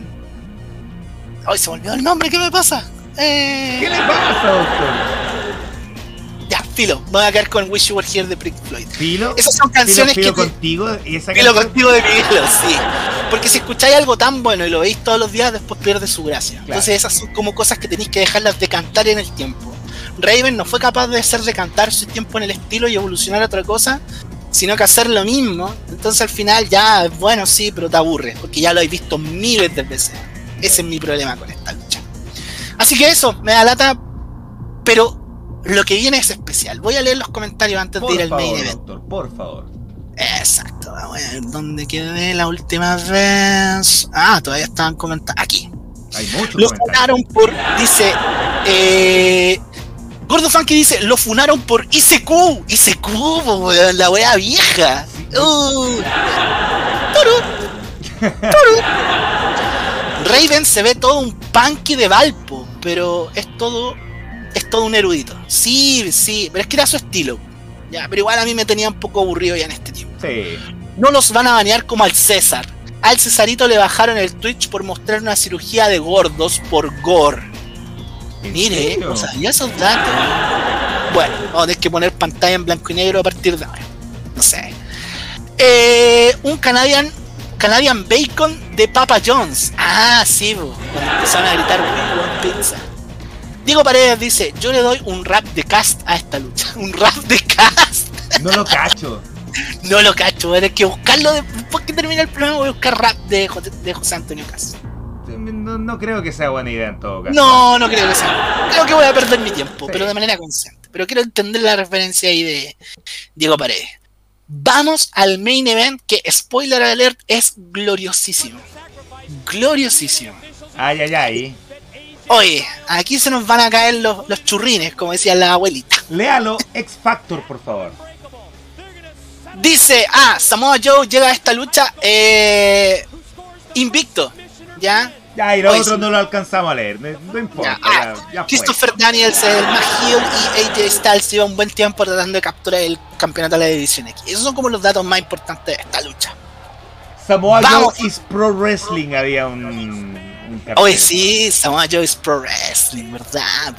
Ay, se me olvidó el nombre, ¿qué me pasa? Eh, ¿Qué le pasa, doctor? ya, filo, me voy a quedar con Wish You Were Here de Pink Floyd. Filo. Esas son canciones filo, filo que te- contigo. Y esa Filo canción- contigo de Miguelo, sí. Porque si escucháis algo tan bueno y lo veis todos los días, después pierde su gracia. Entonces esas son como cosas que tenéis que dejarlas de cantar en el tiempo. Raven no fue capaz de hacer decantar su tiempo en el estilo y evolucionar a otra cosa, sino que hacer lo mismo. Entonces al final ya, bueno, sí, pero te aburre, porque ya lo habéis visto miles de veces. Ese es mi problema con esta lucha. Así que eso, me da lata, pero lo que viene es especial. Voy a leer los comentarios antes de ir al main event. doctor, por favor. Exacto, vamos a ver dónde quedé la última vez. Ah, todavía estaban comentando. Aquí. Hay muchos Lo funaron por. Dice. Eh, Gordo Funky dice: Lo funaron por ICQ. ICQ, weón, la wea vieja. Uh. Turu. Turu. Raven se ve todo un punky de Valpo, pero es todo. Es todo un erudito. Sí, sí, pero es que era su estilo. Ya, pero igual a mí me tenía un poco aburrido ya en este tiempo. Sí. No los van a banear como al César. Al Cesarito le bajaron el Twitch por mostrar una cirugía de gordos por gore. ¿En Mire, serio? o sea, ya esos datos. Bueno, vamos a tener que poner pantalla en blanco y negro a partir de ahora. No sé. Eh, un Canadian, Canadian Bacon de Papa John's. Ah, sí, bo, cuando empezaron a gritar want pizza. Diego Paredes dice, yo le doy un rap de cast a esta lucha. Un rap de cast. No lo cacho. No lo cacho, hay que buscarlo después que termine el programa. Voy a buscar rap de José, de José Antonio Cast. No, no creo que sea buena idea en todo caso. No, no creo que sea. Creo que voy a perder mi tiempo, Sí. pero de manera consciente. Pero quiero entender la referencia ahí de Diego Paredes. Vamos al main event que, spoiler alert, es gloriosísimo. Gloriosísimo. Ay, ay, ay. Oye, aquí se nos van a caer los, los churrines, como decía la abuelita. Léalo, X Factor, por favor. Dice, ah, Samoa Joe llega a esta lucha eh, invicto. ¿Ya? Ya, y los Oye, otros sí. no lo alcanzamos a leer. No, importa, Ya, ya, ah, ya fue. Christopher Daniels, el McGill y AJ Styles llevan un buen tiempo tratando de capturar el campeonato de la División X. Esos son como los datos más importantes de esta lucha. Samoa Vamos. Joe is Pro Wrestling había un, un. Oye, sí, Samoa Joe es pro wrestling, ¿verdad?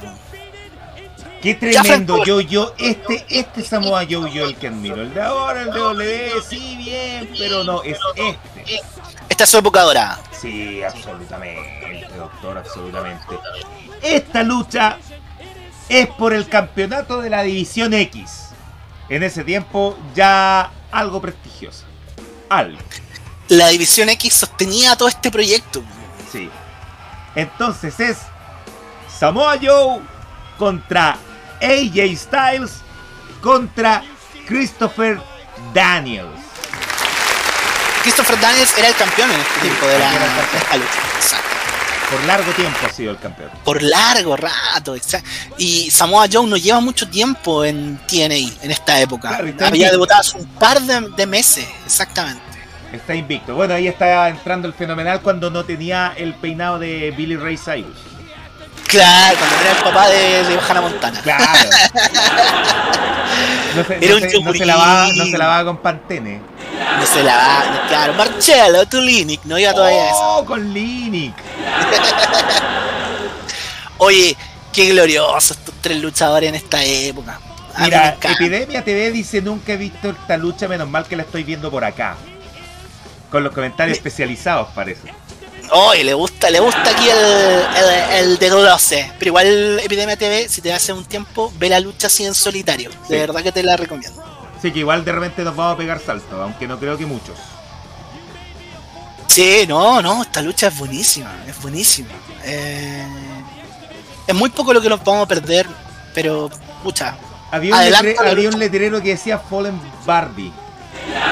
Qué Ya, tremendo, yo, yo, este, este Samoa Joe, yo el que admiro. El de ahora, el de WWE, sí, bien, pero no, es este. Esta es su época dorada. Sí, absolutamente, doctor, absolutamente. Esta lucha es por el campeonato de la División X. En ese tiempo ya algo prestigioso. Algo, La División X sostenía todo este proyecto. sí. Entonces es Samoa Joe contra AJ Styles contra Christopher Daniels. Christopher Daniels era el campeón en este tiempo de la lucha. Exacto. Por largo tiempo ha sido el campeón. Por largo rato. exacto. Y Samoa Joe no lleva mucho tiempo en TNA en esta época. Claro, Había invicto. debutado hace un par de, de meses, exactamente. Está invicto. Bueno, ahí está entrando el fenomenal cuando no tenía el peinado de Billy Ray Cyrus. Claro, cuando era el papá de, de Hannah Montana. Claro. No se, Era no un se- no se yogurín. lavaba, no se lavaba con Pantene. No se la va, claro. Marcello, Tulinic, no iba todavía a eso. Oh, con Linic. Oye, qué glorioso estos tres luchadores en esta época. A Mira. Epidemia TV dice nunca he visto esta lucha, menos mal que la estoy viendo por acá. Con los comentarios especializados, parece. Oh, le gusta, le gusta aquí el, el, el de 12. Pero igual Epidemia TV, si te hace un tiempo, ve la lucha así en solitario. De verdad que te la recomiendo. Sí, que igual de repente nos vamos a pegar salto, aunque no creo que muchos. Sí, no, no, esta lucha es buenísima, es buenísima. Eh, es muy poco lo que nos vamos a perder, pero, pucha. Había un, letre, había un letrero que decía Fallen Barbie.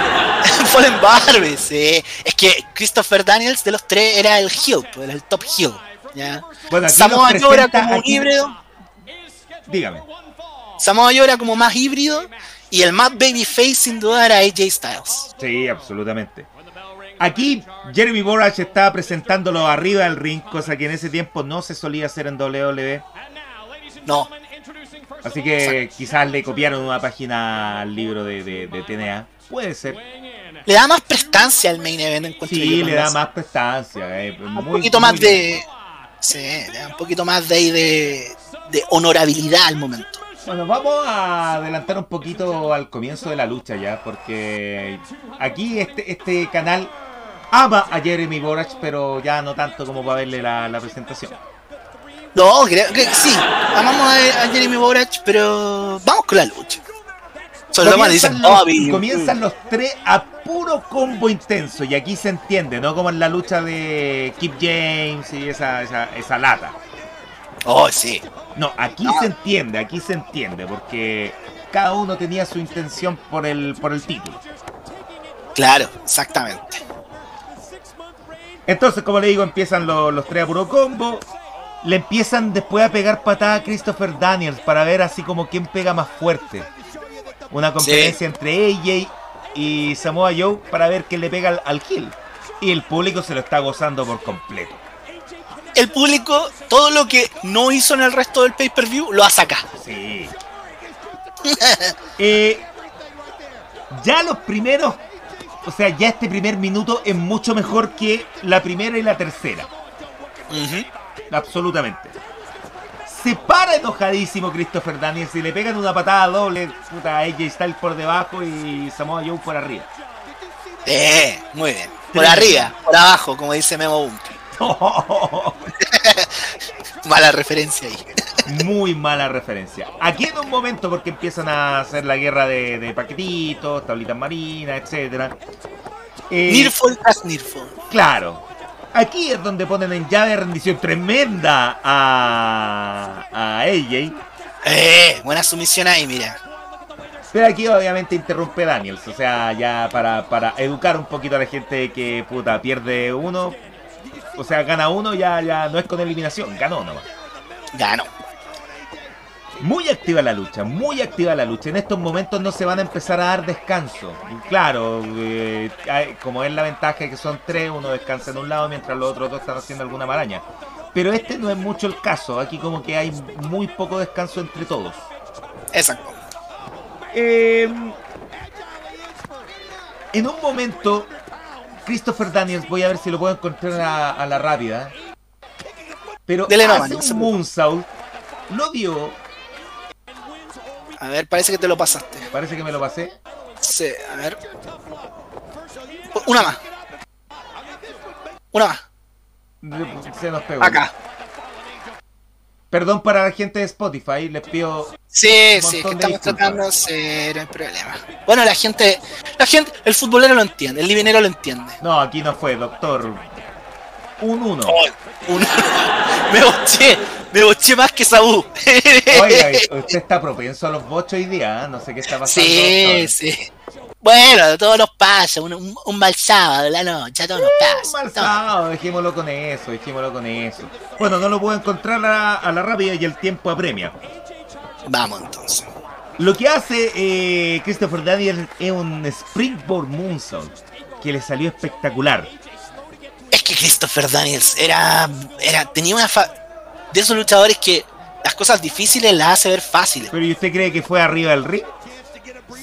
Fallen Barbie, sí. Es que Christopher Daniels de los tres era el heel, pues, era el top heel. ¿ya? Bueno, aquí Samoa Joe era como aquí- híbrido. Dígame. Samoa Joe era como más híbrido. Y el más babyface sin duda era AJ Styles. Sí, absolutamente. Aquí Jeremy Borach está presentándolo arriba del ring, cosa que en ese tiempo no se solía hacer en WWE. No, Así que quizás le copiaron una página al libro de, de, de TNA. Puede ser. le da más prestancia al main event encuentro Sí, yo, le da más prestancia. eh, un poquito más bien. de. Sí, le da un poquito más de, de honorabilidad al momento. Bueno, vamos a adelantar un poquito al comienzo de la lucha ya, porque aquí este, este canal ama a Jeremy Borach, pero ya no tanto como para verle la, la presentación. No, creo que sí. Amamos a, a Jeremy Borach, pero vamos con la lucha. Dicen Comienzan los, Bobby. comienzan los tres a puro combo intenso, y aquí se entiende, ¿no? Como en la lucha de Kip James y esa, esa, esa lata. Oh, sí. No, aquí se entiende, aquí se entiende, porque cada uno tenía su intención por el, por el título. Claro, exactamente. Entonces, como le digo, empiezan los, los tres a puro combo. Le empiezan después a pegar patada a Christopher Daniels para ver así como quién pega más fuerte. Una competencia entre AJ y Samoa Joe para ver quién le pega al, al heel. Y el público se lo está gozando por completo. El público, todo lo que no hizo en el resto del pay-per-view, lo hace acá. Sí. Eh, ya los primeros, o sea, ya este primer minuto es mucho mejor que la primera y la tercera. Ujú. Absolutamente. Se para enojadísimo Christopher Daniels y le pegan una patada doble. Puta, AJ Styles por debajo y Samoa Joe por arriba. Eh, muy bien. Por arriba, por abajo, como dice Memo Bunker. Mala referencia ahí. Muy mala referencia. Aquí en un momento, porque empiezan a hacer la guerra de, de paquetitos, tablitas marinas, etcétera. Eh, Nearfall tras Nearfall. Claro. Aquí es donde ponen en llave de rendición tremenda a, a AJ. Eh, buena sumisión ahí, mira. Pero aquí obviamente interrumpe Daniels, o sea, ya para, para educar un poquito a la gente que puta pierde uno, o sea, gana uno, ya, ya no es con eliminación, ganó nomás. Ganó. Muy activa la lucha, muy activa la lucha. En estos momentos no se van a empezar a dar descanso. Claro, eh, hay- como es la ventaja que son tres, uno descansa en un lado mientras los otros dos están haciendo alguna maraña. Pero este no es mucho el caso, aquí como que hay muy poco descanso entre todos. Exacto. Eh, en un momento, Christopher Daniels, voy a ver si lo puedo encontrar a, a la rápida. Pero Dele hace no un moonsault, lo dio, A ver, parece que te lo pasaste. parece que me lo pasé. Sí, a ver. Una más. Una más. Se nos pegó. Acá. Perdón para la gente de Spotify, les pido. Sí, sí, es que estamos tratando de hacer el problema. Bueno, la gente, la gente, el futbolero lo entiende, el divinero lo entiende. No, aquí no fue, doctor. Un uno. Un- me boché, me boché más que Saúl. Oiga, usted está propenso a los bochos hoy día, ¿eh? no sé qué está pasando. Sí, sí. Bueno, todos nos pasa, un, un, un mal sábado la noche, a todos nos Un pasa. mal Todo. sábado, dejémoslo con eso, dejémoslo con eso. Bueno, no lo puedo encontrar a, a la rápida y el tiempo apremia. Vamos entonces. Lo que hace eh, Christopher Daniels es un Springboard Moonsault que le salió espectacular. Es que Christopher Daniels era, era tenía una fa de esos luchadores que las cosas difíciles las hace ver fáciles. Pero ¿y usted cree que fue arriba del ring?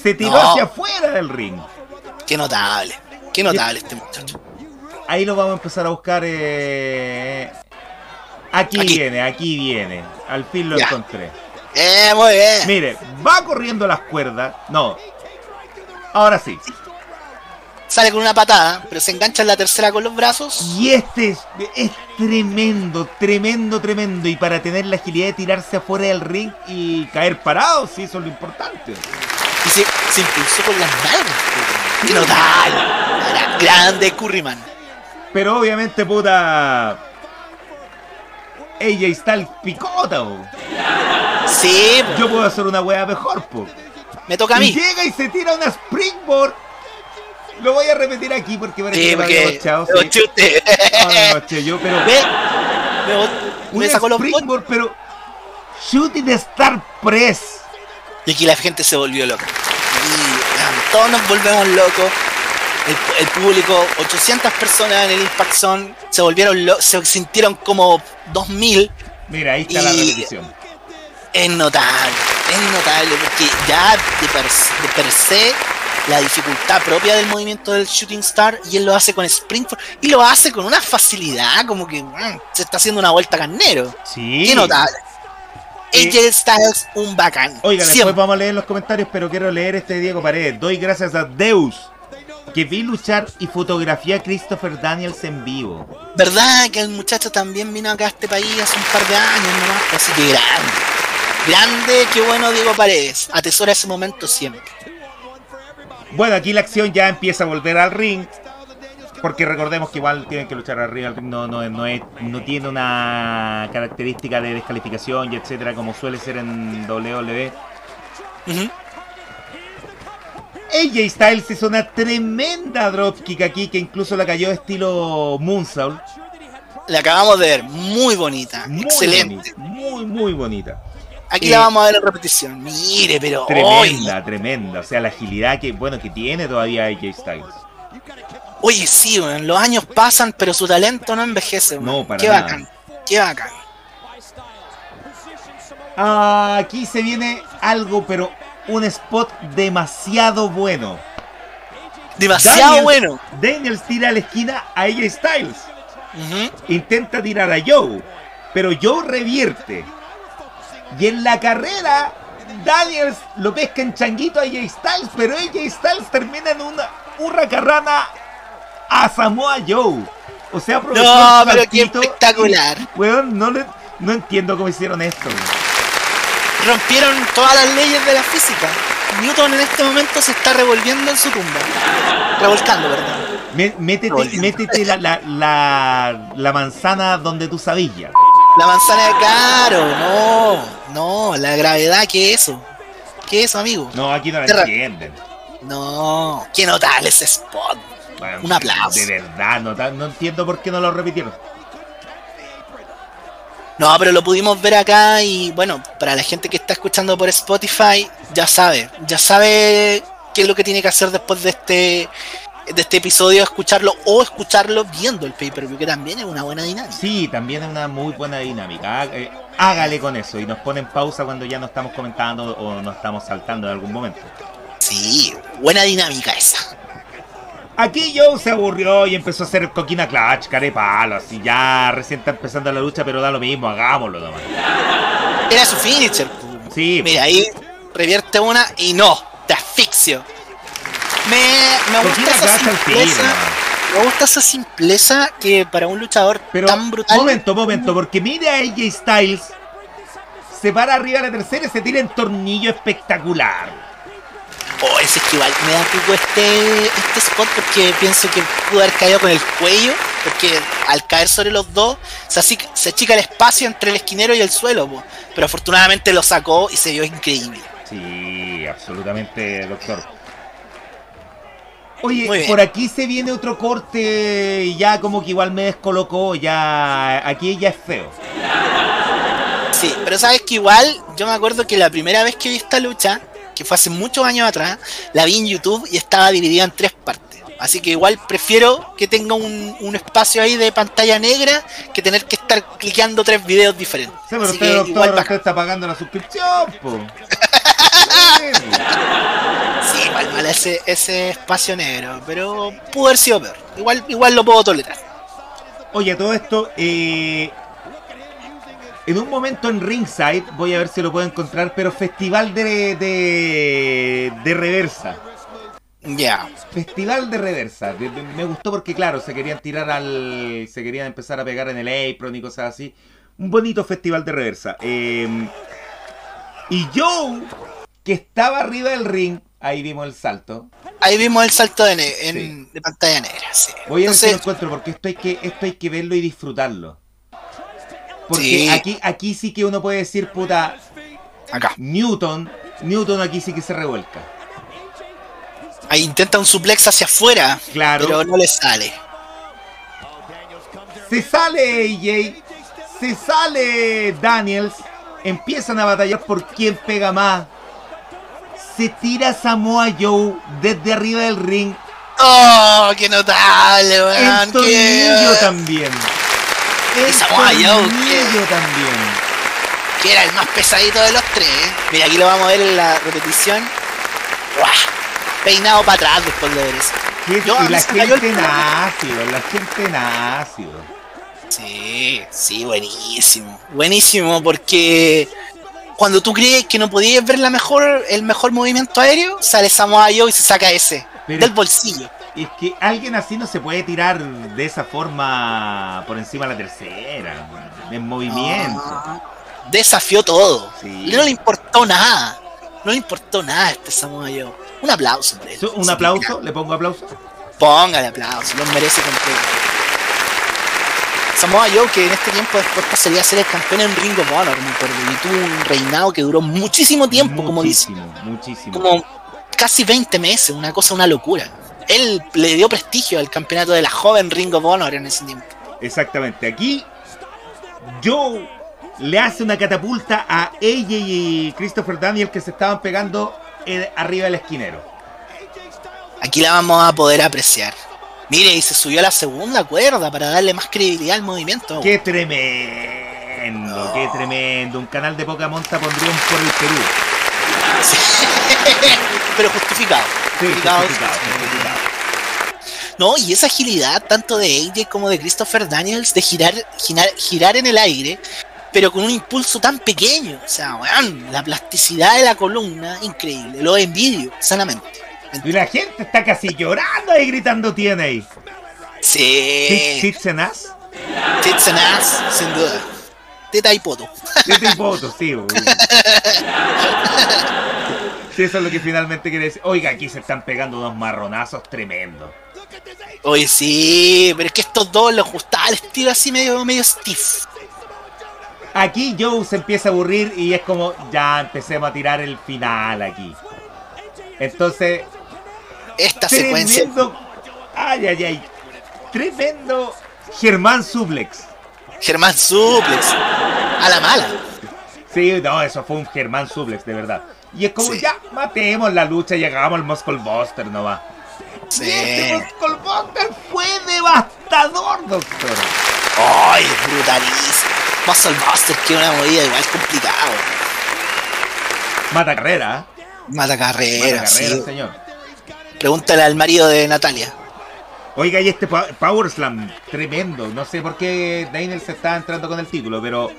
Se tiró No. hacia afuera del ring. Qué notable, qué notable este muchacho. Ahí lo vamos a empezar a buscar. eh, Aquí, Aquí. viene, aquí viene. Al fin lo Ya. encontré. Eh, muy bien. Mire, va corriendo las cuerdas. No. Ahora sí. Sale con una patada, pero se engancha en la tercera con los brazos. Y este es, es tremendo, tremendo, tremendo. Y para tener la agilidad de tirarse afuera del ring y caer parado, sí, eso es lo importante. Y se, se impulsó con las nalgas. ¡Qué notable! Era grande Curryman. Pero obviamente, puta. Ella está el picota, po. Sí, po. Yo puedo hacer una wea mejor, po. me toca a Y mí. llega y se tira una springboard. Lo voy a repetir aquí porque parece Sí, que lo había porque. bochado, sí. chute. No, yo, pero. Ve, me, me sacó los springboard, pero. Shooting Star Press. Y aquí la gente se volvió loca. Y todos nos volvemos locos. El, el público, 800 personas en el Impact Zone, se volvieron lo- se sintieron como 2000. Mira, ahí está la repetición. Es notable, es notable porque ya de per, de per se la dificultad propia del movimiento del Shooting Star y él lo hace con Springford y lo hace con una facilidad como que se está haciendo una vuelta carnero. Sí. Qué notable. Sí. AJ Styles, un bacán. Oiga, después vamos a leer los comentarios, pero quiero leer este de Diego Paredes. Doy gracias a Deus, que vi luchar y fotografié a Christopher Daniels en vivo. ¿Verdad que el muchacho también vino acá a este país hace un par de años nomás? Así que grande. Grande, qué bueno Diego Paredes. Atesora ese momento siempre. Bueno, aquí la acción ya empieza a volver al ring. Porque recordemos que igual tienen que luchar arriba, no, no, no, es, no tiene una característica de descalificación y etcétera como suele ser en WWE. AJ Styles hizo una tremenda dropkick aquí que incluso la cayó estilo Moonsault. La acabamos de ver, muy bonita, Muy excelente. bonita, muy, muy bonita. Aquí Eh, la vamos a ver en repetición. Mire, pero Tremenda, tremenda. O sea, la agilidad que, bueno, que tiene todavía AJ Styles. oye, sí, weón, los años pasan, pero su talento no envejece. weón. No, para Qué nada. bacán, qué bacán. Aquí se viene algo, pero un spot demasiado bueno. Demasiado Daniels- bueno. Daniels tira a la esquina a AJ Styles. Intenta tirar a Joe, pero Joe revierte. Y en la carrera, Daniels lo pesca en changuito a AJ Styles, pero AJ Styles termina en una hurracarrana a Samoa Joe. O sea, aprovechó No, el pero qué saltito espectacular. y, weón, no, le- no entiendo cómo hicieron esto. Rompieron todas las leyes de la física. Newton en este momento se está revolviendo en su tumba. Revolcando, perdón. Métete la, la, la, la manzana donde tú sabías. La manzana de caro, no, no, la gravedad, ¿qué es eso? ¿Qué es eso, amigo? No, aquí no la Terra- entienden. No, qué notable ese spot. Bueno, Un aplauso. De verdad, no, no entiendo por qué no lo repitieron. No, pero lo pudimos ver acá y bueno, para la gente que está escuchando por Spotify, ya sabe, ya sabe qué es lo que tiene que hacer después de este de este episodio, escucharlo o escucharlo viendo el pay-per-view, que también es una buena dinámica. Sí, también es una muy buena dinámica. Há- eh, Hágale con eso y nos ponen pausa cuando ya no estamos comentando o nos estamos saltando en algún momento. Sí, buena dinámica esa. Aquí Joe se aburrió y empezó a hacer coquina clutch, carepalo, así ya recién está empezando la lucha, pero da lo mismo, hagámoslo nomás. Era su finisher. Sí, Mira, ahí revierte una y no, te asfixio. Me, me gusta esa tiro. simpleza. Me gusta esa simpleza que para un luchador Pero, tan brutal. momento, momento, porque mire a AJ Styles, se para arriba de la tercera y se tira en tornillo espectacular. Oh, ese es que igual me da pico este, este spot porque pienso que pudo haber caído con el cuello. Porque al caer sobre los dos, se, se achica el espacio entre el esquinero y el suelo. po. Pero afortunadamente lo sacó y se vio increíble. Sí, absolutamente, doctor. Oye, por aquí se viene otro corte y ya como que igual me descolocó, ya aquí ya es feo. Sí, pero sabes que igual yo me acuerdo que la primera vez que vi esta lucha, que fue hace muchos años atrás, la vi en YouTube y estaba dividida en tres partes. Así que igual prefiero que tenga un, un espacio ahí de pantalla negra que tener que estar cliqueando tres videos diferentes. Sí, pero Así usted, que doctor, igual usted bacán. está pagando la suscripción, po. Sí, igual mal ese, ese espacio negro, pero pudo haber sido peor. Igual, igual lo puedo tolerar. Oye, todo esto, eh, en un momento en Ringside, voy a ver si lo puedo encontrar, pero festival de, de, de reversa. Ya. Festival de reversa. Me gustó porque, claro, se querían tirar al. Se querían empezar a pegar en el apron y cosas así. Un bonito festival de reversa. Eh, y Joe, que estaba arriba del ring, ahí vimos el salto. Ahí vimos el salto de, ne- en- Sí. de pantalla negra, sí. Voy a ver si lo Entonces, encuentro porque esto hay que, esto hay que verlo y disfrutarlo. Porque Sí. aquí, aquí sí que uno puede decir, puta, acá. Newton, Newton aquí sí que se revuelca. Ahí intenta un suplex hacia afuera, Claro. pero no le sale. Se sale AJ, se sale Daniels, empiezan a batallar por quién pega más. Se tira Samoa Joe desde arriba del ring. ¡Oh, qué notable, weón! El tornillo qué- también. El Samoa Joe, tornillo también. que era el más pesadito de los tres. ¿eh? Mira, aquí lo vamos a ver en la repetición. ¡Guau! Peinado para atrás después de ver eso. Que- Yo, y la gente nácido, la gente nácido. Sí, sí, buenísimo. Buenísimo, porque cuando tú crees que no podías ver la mejor, el mejor movimiento aéreo, sale Samoa Joe y se saca ese Pero- del bolsillo. Es que alguien así no se puede tirar de esa forma por encima de la tercera, en movimiento. Ah, desafió todo. Sí. Y no le importó nada. No le importó nada a este Samoa Joe. Un aplauso Un aplauso, le pongo aplauso. Póngale aplauso, lo merece completo. Samoa Joe, que en este tiempo después pasaría a ser el campeón en Ring of Honor, me acuerdo, y tuvo un reinado que duró muchísimo tiempo, como dice, muchísimo, como casi 20 meses, una cosa, una locura. Él le dio prestigio al campeonato de la joven Ring of Honor en ese tiempo. Exactamente. Aquí Joe le hace una catapulta a AJ y Christopher Daniel que se estaban pegando eh, arriba del esquinero. Aquí la vamos a poder apreciar. Mire, y se subió a la segunda cuerda para darle más credibilidad al movimiento. ¡Qué tremendo! ¡Qué tremendo! Un canal de poca monta pondría un por el Perú. Sí. Pero justificado. Sí, Justificado. justificado, justificado. No, y esa agilidad tanto de AJ como de Christopher Daniels de girar, girar, girar en el aire, pero con un impulso tan pequeño. O sea, weón, la plasticidad de la columna, increíble. Lo envidio, sanamente. Y la gente está casi llorando ahí gritando TNA. Sí. Tits and ass. Tits and ass, sin duda. Teta y poto. Teta y poto, sí. Sí, eso es lo que finalmente quiere decir. Oiga, aquí se están pegando unos marronazos tremendos. Oye, sí, pero es que estos dos les gustaba el estilo así medio, medio stiff. Aquí Joe se empieza a aburrir y es como, ya empecemos a tirar el final aquí. Entonces, Esta secuencia. tremendo. Ay, ay, ay. Tremendo Germán Suplex. Germán Suplex. A la mala. Sí, no, eso fue un Germán Suplex, de verdad. Y es como, Sí. ya, matemos la lucha y hagamos el Muscle Buster nomás. Sí. Y este Muscle Buster fue devastador, doctor. Ay, es brutalísimo. Muscle Buster, que es una movida igual complicado. Mata carrera. Mata carrera, sí. señor. Pregúntale al marido de Natalia. Oiga, y este Power Slam, tremendo. No sé por qué Daniel se está entrando con el título, pero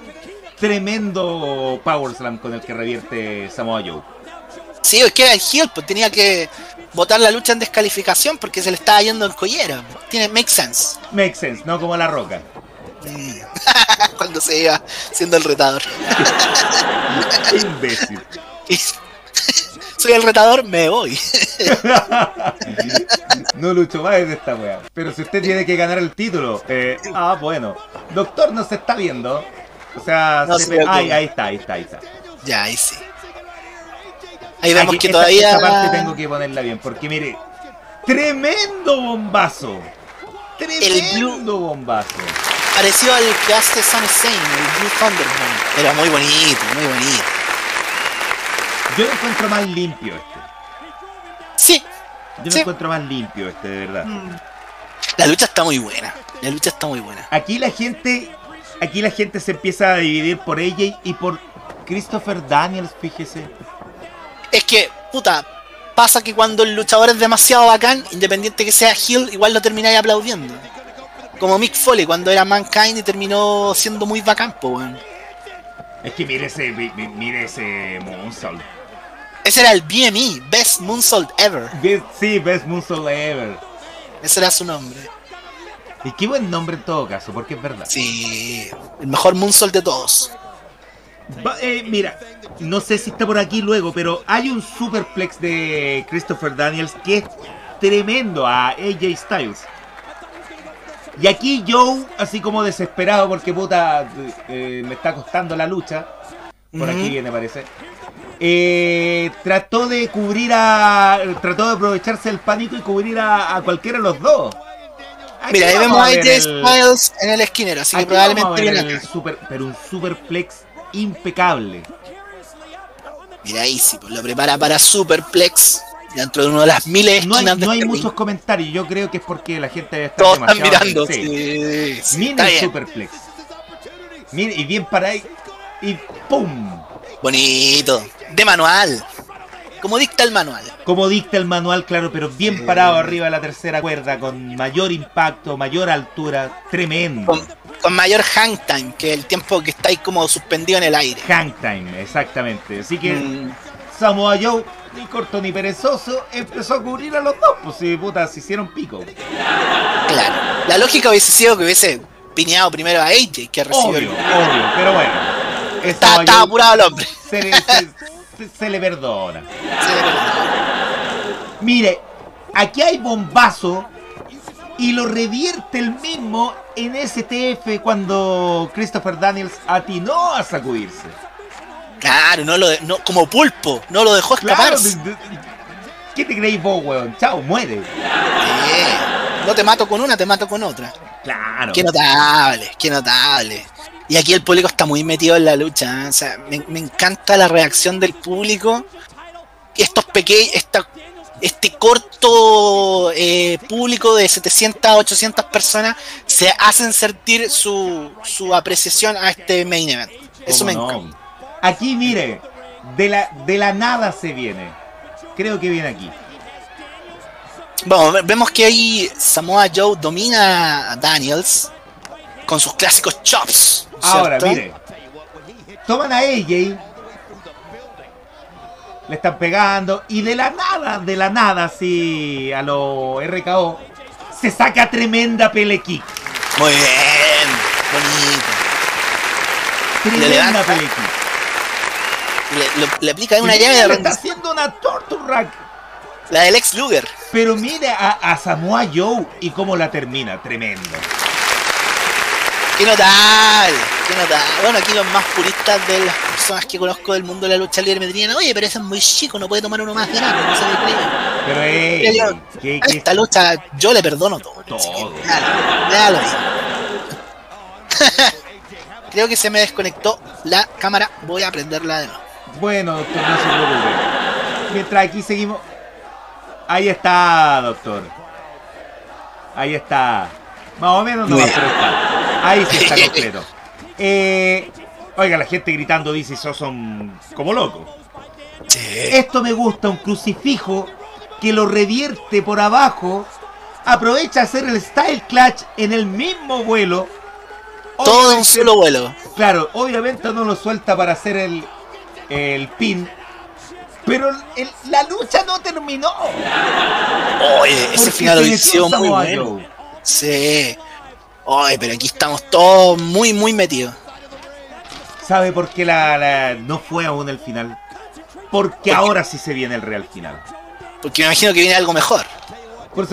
tremendo Power Slam con el que revierte Samoa Joe. Sí, es que era el heel, pues tenía que botar la lucha en descalificación porque se le estaba yendo en collera. Tiene make sense. Make sense, no como la roca. Mm. Cuando se iba siendo el retador. Imbécil. Soy el retador, me voy. No lucho más de esta wea. Pero si usted tiene que ganar el título, eh, ah, bueno. Doctor no se está viendo. O sea, No se se ve- ay, ahí está, ahí está, ahí está. ya, ahí sí. Ahí vemos Aquí, que esta- todavía. Esta parte tengo que ponerla bien, porque mire, tremendo bombazo. Tremendo bombazo. Pareció al que hace Sun Sane, el Blue Thunderman. Era muy bonito, muy bonito. Yo lo encuentro más limpio este. Sí, Yo lo Sí. encuentro más limpio este, de verdad. la lucha está muy buena. La lucha está muy buena. Aquí la gente, aquí la gente se empieza a dividir por AJ y por Christopher Daniels, fíjese. Es que, puta, pasa que cuando el luchador es demasiado bacán, independiente que sea heel, igual lo termináis aplaudiendo. Como Mick Foley cuando era Mankind y terminó siendo muy bacán, po, weón. Es que mire ese, mi- mi- mire ese. Ese era el BME, Best Moonsault Ever. sí, Best Moonsault Ever. Ese era su nombre. Y qué buen nombre en todo caso, porque es verdad. Sí, el mejor Moonsault de todos. Eh, mira, no sé si está por aquí luego, pero hay un superplex de Christopher Daniels que es tremendo a AJ Styles. Y aquí Joe, así como desesperado porque puta eh, me está costando la lucha, por aquí viene parece, eh, trató de cubrir a, trató de aprovecharse el pánico y cubrir a, cualquiera de los dos. Mira, ahí vemos a AJ Styles en el esquinero, así que probablemente viene super, pero un superplex impecable. Mira ahí sí, pues lo prepara para superplex dentro de una de las miles no hay, no hay muchos comentarios yo creo que es porque la gente está todos están mirando sí, sí, el superplex. Mire, y bien para ahí y pum. Bonito de manual como dicta el manual como dicta el manual claro pero bien parado arriba de la tercera cuerda con mayor impacto mayor altura tremendo con, mayor hang time que el tiempo que está ahí como suspendido en el aire hang time exactamente así que mm. Samoa Joe ni corto ni perezoso, empezó a cubrir a los dos, pues si puta, se hicieron pico. Claro. La lógica hubiese sido que hubiese piñado primero a AJ que recibió. Obvio, obvio, pero bueno. Está, apurado el hombre. Se le, perdona. Mire, aquí hay bombazo y lo revierte el mismo en STF cuando Christopher Daniels atinó a sacudirse. Claro, no lo no, como pulpo, no lo dejó escapar. ¿Qué te creéis vos, weón? Chao, muere. no te mato con una, te mato con otra. Claro. Qué notable, qué notable. Y aquí el público está muy metido en la lucha. ¿eh? O sea, me, encanta la reacción del público. Estos pequeños, este corto eh, público de 700 a 800 personas se hacen sentir su, su apreciación a este main event. Eso me encanta. Aquí, mire, de la, de la nada se viene. Creo que viene aquí. Bueno, vemos que ahí Samoa Joe domina a Daniels con sus clásicos chops. Ahora, mire. Toman a AJ. Le están pegando. Y de la nada, de la nada, así a lo RKO. Se saca tremenda pele kick. Muy bien. Bonito. Tremenda pele kick. Le, aplica una llave de Está haciendo una torture rack. La del ex Luger. Pero mire a, Samoa Joe y cómo la termina. Tremendo. Qué notable, qué notable. Bueno, aquí los más puristas de las personas que conozco del mundo de la lucha libre me dirían, oye, pero ese es muy chico, no puede tomar uno más grande, no se cree. Pero eh, ¿qué, esta lucha yo le perdono todo. Todo. Claro, Creo que se me desconectó la cámara, voy a prenderla de nuevo. Bueno, doctor, no se preocupe. Mientras aquí seguimos. Ahí está, doctor. Ahí está. Más o menos no va, pero está. Ahí sí está completo. Eh, oiga, la gente gritando dice, eso son como locos. Esto me gusta, un crucifijo que lo revierte por abajo, aprovecha hacer el style clutch en el mismo vuelo. Todo en un solo vuelo. Claro, obviamente no lo suelta para hacer el, el pin. Pero la lucha no terminó. Oye, ese final lo muy bueno. Sí. Oye, pero aquí estamos todos muy, muy metidos. ¿Sabe por qué la, no fue aún el final? Porque ahora sí se viene el real final. Porque me imagino que viene algo mejor. Por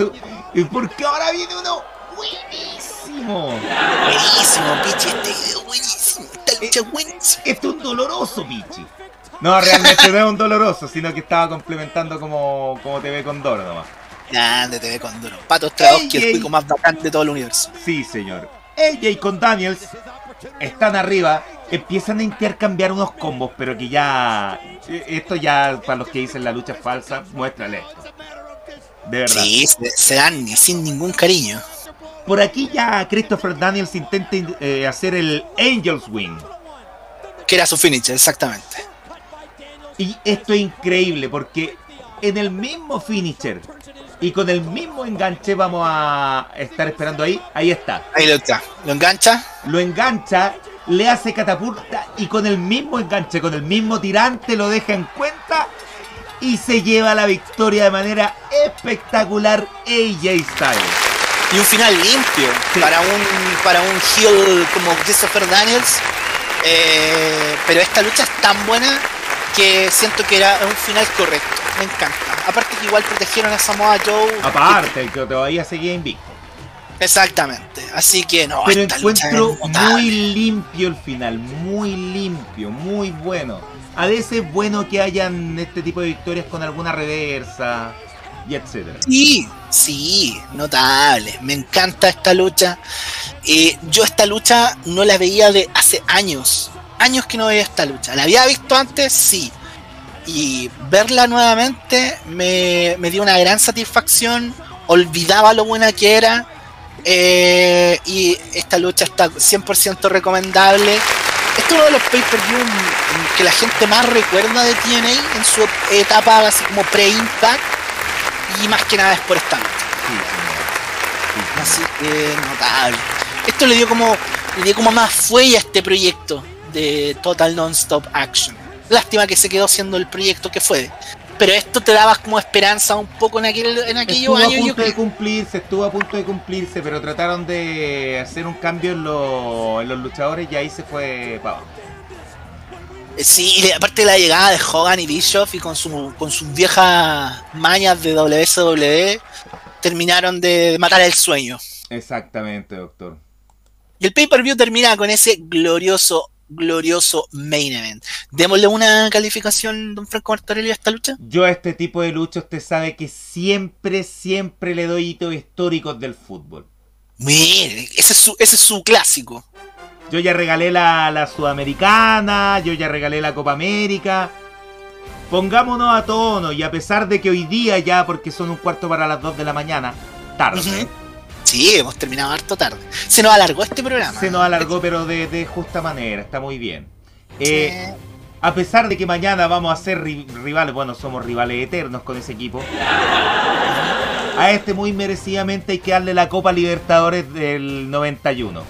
porque ahora viene uno buenísimo. Buenísimo, Pichi. Este video buenísimo. Esta lucha buenísimo. Este es un doloroso, Pichi. No, realmente no es un doloroso, sino que estaba complementando como, como TV Condoro nomás. Grande TV Condoro. Pato Stradowski, el pico más bacán de todo el universo. Sí, señor. AJ con Daniels están arriba, empiezan a intercambiar unos combos, pero que ya. Esto ya, para los que dicen la lucha es falsa, muéstrale esto. De verdad. Sí, se, dan sin ningún cariño. Por aquí ya Christopher Daniels intenta eh, hacer el Angel's Wing. Que era su finish, exactamente. Y esto es increíble porque en el mismo finisher y con el mismo enganche vamos a estar esperando ahí. Ahí está. Ahí lo está. Lo engancha. Lo engancha, le hace catapulta y con el mismo enganche, con el mismo tirante lo deja en cuenta y se lleva la victoria de manera espectacular AJ Styles. Y un final limpio para un para un heel como Christopher Daniels. Eh, pero esta lucha es tan buena que siento que era un final correcto. Me encanta. Aparte que igual protegieron a Samoa Joe. Aparte, que todavía seguía invicto. Exactamente. Así que no. Pero encuentro muy limpio el final. Muy limpio. Muy bueno. A veces es bueno que hayan este tipo de victorias con alguna reversa y etcétera. Sí, sí, notable. Me encanta esta lucha. Eh, yo esta lucha no la veía de hace años. Años que no veía esta lucha. ¿La había visto antes? Sí. Y verla nuevamente me, me dio una gran satisfacción. Olvidaba lo buena que era. Eh, y esta lucha está 100% recomendable. Este es uno de los pay-per-view que la gente más recuerda de TNA en su etapa así como pre-impact. Y más que nada es por esta lucha. Así que notable. Esto le dio como le dio como más fuelle a este proyecto de Total Non-Stop Action. Lástima que se quedó siendo el proyecto que fue. Pero esto te daba como esperanza un poco en aquel en aquellos estuvo años. a punto de cumplirse, estuvo a punto de cumplirse, pero trataron de hacer un cambio en, lo, en los luchadores y ahí se fue para abajo. Sí, y aparte de la llegada de Hogan y Bischoff y con, su, con sus viejas mañas de WSW, terminaron de matar el sueño. Exactamente, doctor. Y el pay-per-view termina con ese glorioso, glorioso main event. Démosle una calificación, don Franco Martorelli, a esta lucha. Yo a este tipo de lucha usted sabe que siempre, siempre le doy hitos históricos del fútbol. Mire, ese es su, ese es su clásico. Yo ya regalé la, la Sudamericana, yo ya regalé la Copa América. Pongámonos a tono y a pesar de que hoy día ya, porque son un cuarto para las 2 de la mañana, tarde. Ujú. Sí, hemos terminado harto tarde. Se nos alargó este programa. Se nos alargó, pero de, de justa manera, está muy bien. Eh, a pesar de que mañana vamos a ser ri- rivales, bueno, somos rivales eternos con ese equipo. A este muy merecidamente hay que darle la Copa Libertadores del 91.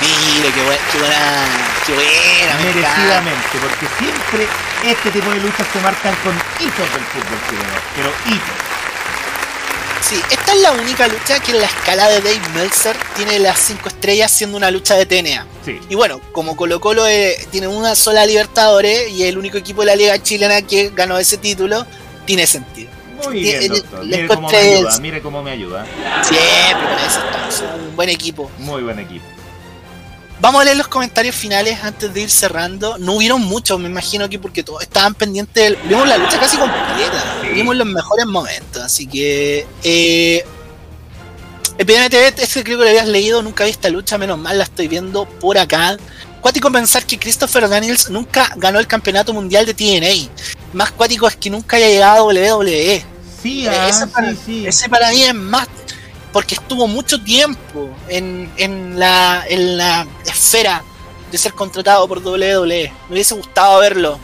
Mire, qué, buena, qué buena, qué buena. Merecidamente, porque siempre este tipo de luchas se marcan con hitos del fútbol chileno, pero hitos. Sí, esta es la única lucha que en la escala de Dave Meltzer tiene las 5 estrellas siendo una lucha de TNA. Sí. Y bueno, como Colo Colo eh, tiene una sola Libertadores y es el único equipo de la liga chilena que ganó ese título, tiene sentido. Muy bien, doctor. Mire cómo me ayuda, mire cómo me ayuda. Siempre eso somos un buen equipo. Muy buen equipo. Vamos a leer los comentarios finales antes de ir cerrando. No hubieron muchos, me imagino que porque todos estaban pendientes. del- Vimos la lucha casi completa. Sí. Vimos los mejores momentos. Así que. Eh, evidentemente, este creo que lo habías leído. Nunca vi esta lucha, menos mal la estoy viendo por acá. Cuático pensar que Christopher Daniels nunca ganó el campeonato mundial de TNA. Más cuático es que nunca haya llegado a WWE. Sí, Eh, ah, ese, para, sí, sí. ese para mí es más porque estuvo mucho tiempo en, en, la, en la esfera de ser contratado por WWE. Me hubiese gustado verlo.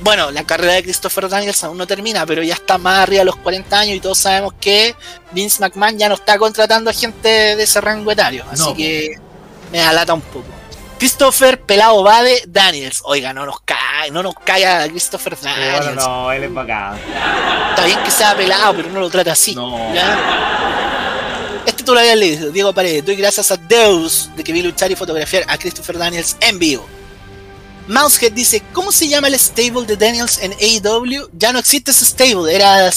Bueno, la carrera de Christopher Daniels aún no termina, pero ya está más arriba de los 40 años y todos sabemos que Vince McMahon ya no está contratando a gente de ese rango etario. Así No. que me alata un poco. Christopher Pelado Bade Daniels. Oiga, no nos cae, no nos caiga Christopher Daniels. bueno, no, él es bacán. Está bien que sea pelado, pero no lo trata así. No. ¿ya? Este tú lo habías leído, Diego Paredes. Doy gracias a Deus de que vi luchar y fotografiar a Christopher Daniels en vivo. Mousehead dice, ¿cómo se llama el stable de Daniels en AEW? Ya no existe ese stable, era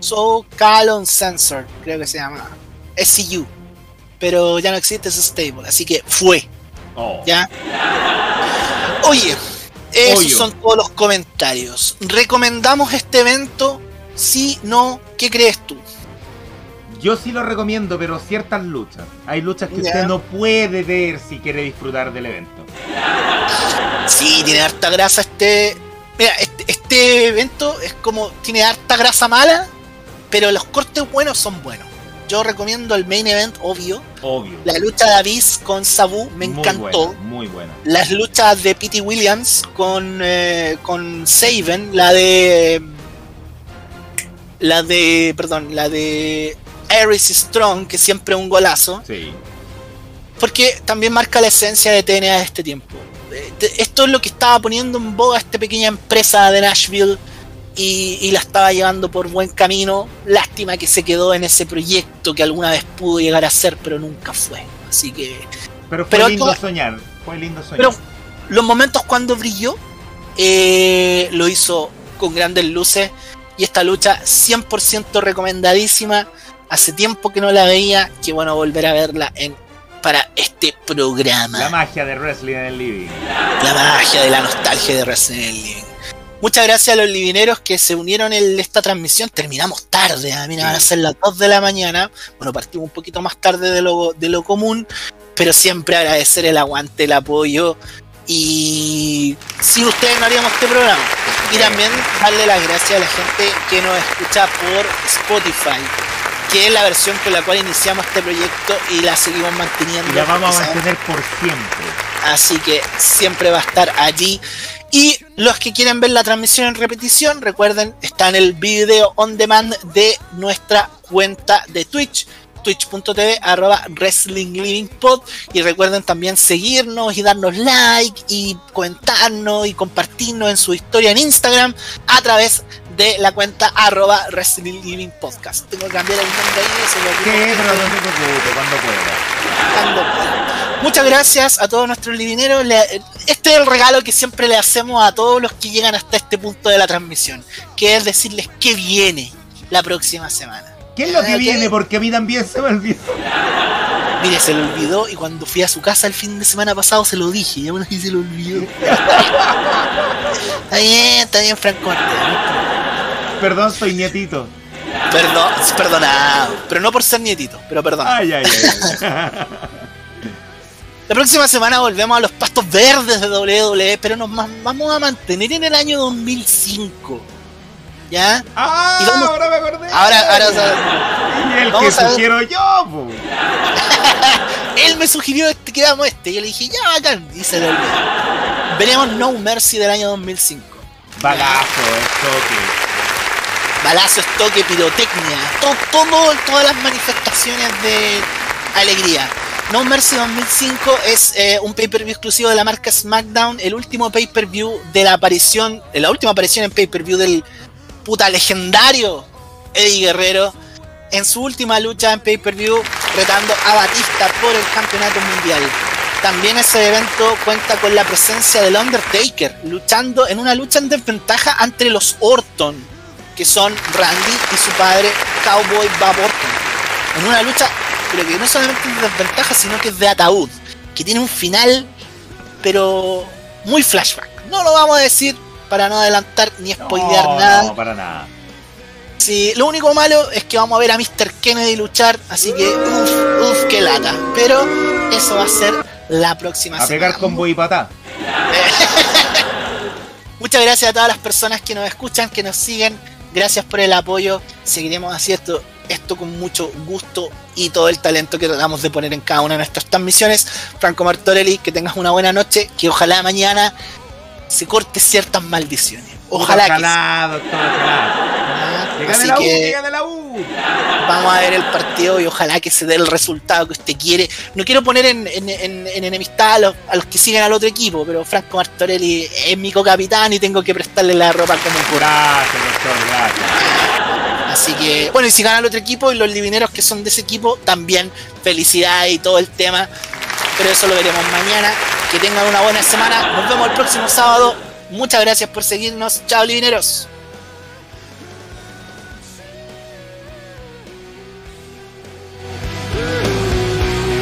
So Calon Sensor, creo que se llama. SCU. Pero ya no existe ese stable, así que fue. Oh. ¿Ya? Oye, esos Oyo. son todos los comentarios. ¿Recomendamos este evento? Sí, no, ¿qué crees tú? Yo sí lo recomiendo, pero ciertas luchas. Hay luchas que usted no puede ver si quiere disfrutar del evento. Sí, tiene harta grasa este. Mira, este, este evento es como. Tiene harta grasa mala, pero los cortes buenos son buenos. Yo recomiendo el main event, obvio. Obvio. La lucha de Abyss con Sabu me Muy encantó. buena, muy buena. Las luchas de Pete Williams con, eh, con Saben, la de. La de. Perdón, la de. Aries Strong, que siempre es un golazo. Sí. Porque también marca la esencia de TNA de este tiempo. esto es lo que estaba poniendo en boga esta pequeña empresa de Nashville y, la estaba llevando por buen camino. Lástima que se quedó en ese proyecto que alguna vez pudo llegar a ser, pero nunca fue. Así que. Pero fue lindo soñar. Fue lindo soñar. Pero los momentos cuando brilló, eh, lo hizo con grandes luces. Y esta lucha 100% recomendadísima. Hace tiempo que no la veía. Qué bueno volver a verla en para este programa. La magia de Wrestling en el Living. La magia de la nostalgia de Wrestling en el Living. Muchas gracias a los livineros que se unieron en esta transmisión. Terminamos tarde, a mí van a ser las 2 de la mañana. Bueno, partimos un poquito más tarde de lo, de lo común, pero siempre agradecer el aguante, el apoyo. Y sin ustedes no haríamos este programa. Y también darle las gracias a la gente que nos escucha por Spotify que es la versión con la cual iniciamos este proyecto y la seguimos manteniendo. Y la vamos a mantener por siempre. Así que siempre va a estar allí. Y los que quieren ver la transmisión en repetición, recuerden, está en el video on demand de nuestra cuenta de Twitch twitch.tv arroba wrestlinglivingpod y recuerden también seguirnos y darnos like y comentarnos y compartirnos en su historia en Instagram a través de la cuenta arroba Wrestling Living Podcast. Tengo que cambiar el nombre ahí, se lo ¿Qué? Pero no te preocupes, cuando pueda. Cuando pueda. Muchas gracias a todos nuestros livineros. Este es el regalo que siempre le hacemos a todos los que llegan hasta este punto de la transmisión, que es decirles qué viene la próxima semana. ¿Qué es lo que viene? Porque a mí también se me olvidó. Mire, se lo olvidó y cuando fui a su casa el fin de semana pasado se lo dije y aún así se lo olvidó. está bien, está bien, Franco Perdón, soy nietito. Perdón, perdonado. Pero no por ser nietito, pero perdón. Ay, ay, ay. La próxima semana volvemos a los pastos verdes de WWE, pero nos vamos a mantener en el año 2005. ¿Ya? Ah, ahora me acordé. Ahora, ahora, y el que sugiero yo, po. Él me sugirió este, que damos este. Y yo le dije, ya bacán. Y se lo olvidó. Veremos No Mercy del año 2005. Balazo, toque balazo, estoque, pirotecnia, todo, todas las manifestaciones de alegría. No Mercy 2005 es eh, un pay-per-view exclusivo de la marca SmackDown, el último pay-per-view de la aparición, la última aparición en pay-per-view del puta legendario Eddie Guerrero en su última lucha en pay-per-view retando a Batista por el campeonato mundial. También ese evento cuenta con la presencia del Undertaker luchando en una lucha en desventaja entre los Orton, que son Randy y su padre Cowboy Bob En una lucha, pero que no solamente es de desventaja, sino que es de ataúd, que tiene un final, pero muy flashback. No lo vamos a decir para no adelantar ni spoilear nada. No, para nada. Sí, lo único malo es que vamos a ver a Mr. Kennedy luchar, así que uff, uff, qué lata. Pero eso va a ser la próxima semana. A pegar con y patá. Muchas gracias a todas las personas que nos escuchan, que nos siguen Gracias por el apoyo. Seguiremos haciendo esto con mucho gusto y todo el talento que tratamos de poner en cada una de nuestras transmisiones. Franco Martorelli, que tengas una buena noche, que ojalá mañana se corte ciertas maldiciones. Ojalá, que la U, la U. Vamos a ver el partido y ojalá que se dé el resultado que usted quiere. No quiero poner en, enemistad a los, que siguen al otro equipo, pero Franco Martorelli es mi co-capitán y tengo que prestarle la ropa como gracias. Así que, bueno, y si gana el otro equipo y los livineros que son de ese equipo, también felicidad y todo el tema. Pero eso lo veremos mañana. Que tengan una buena semana. Nos vemos el próximo sábado. Muchas gracias por seguirnos. Chao, livineros.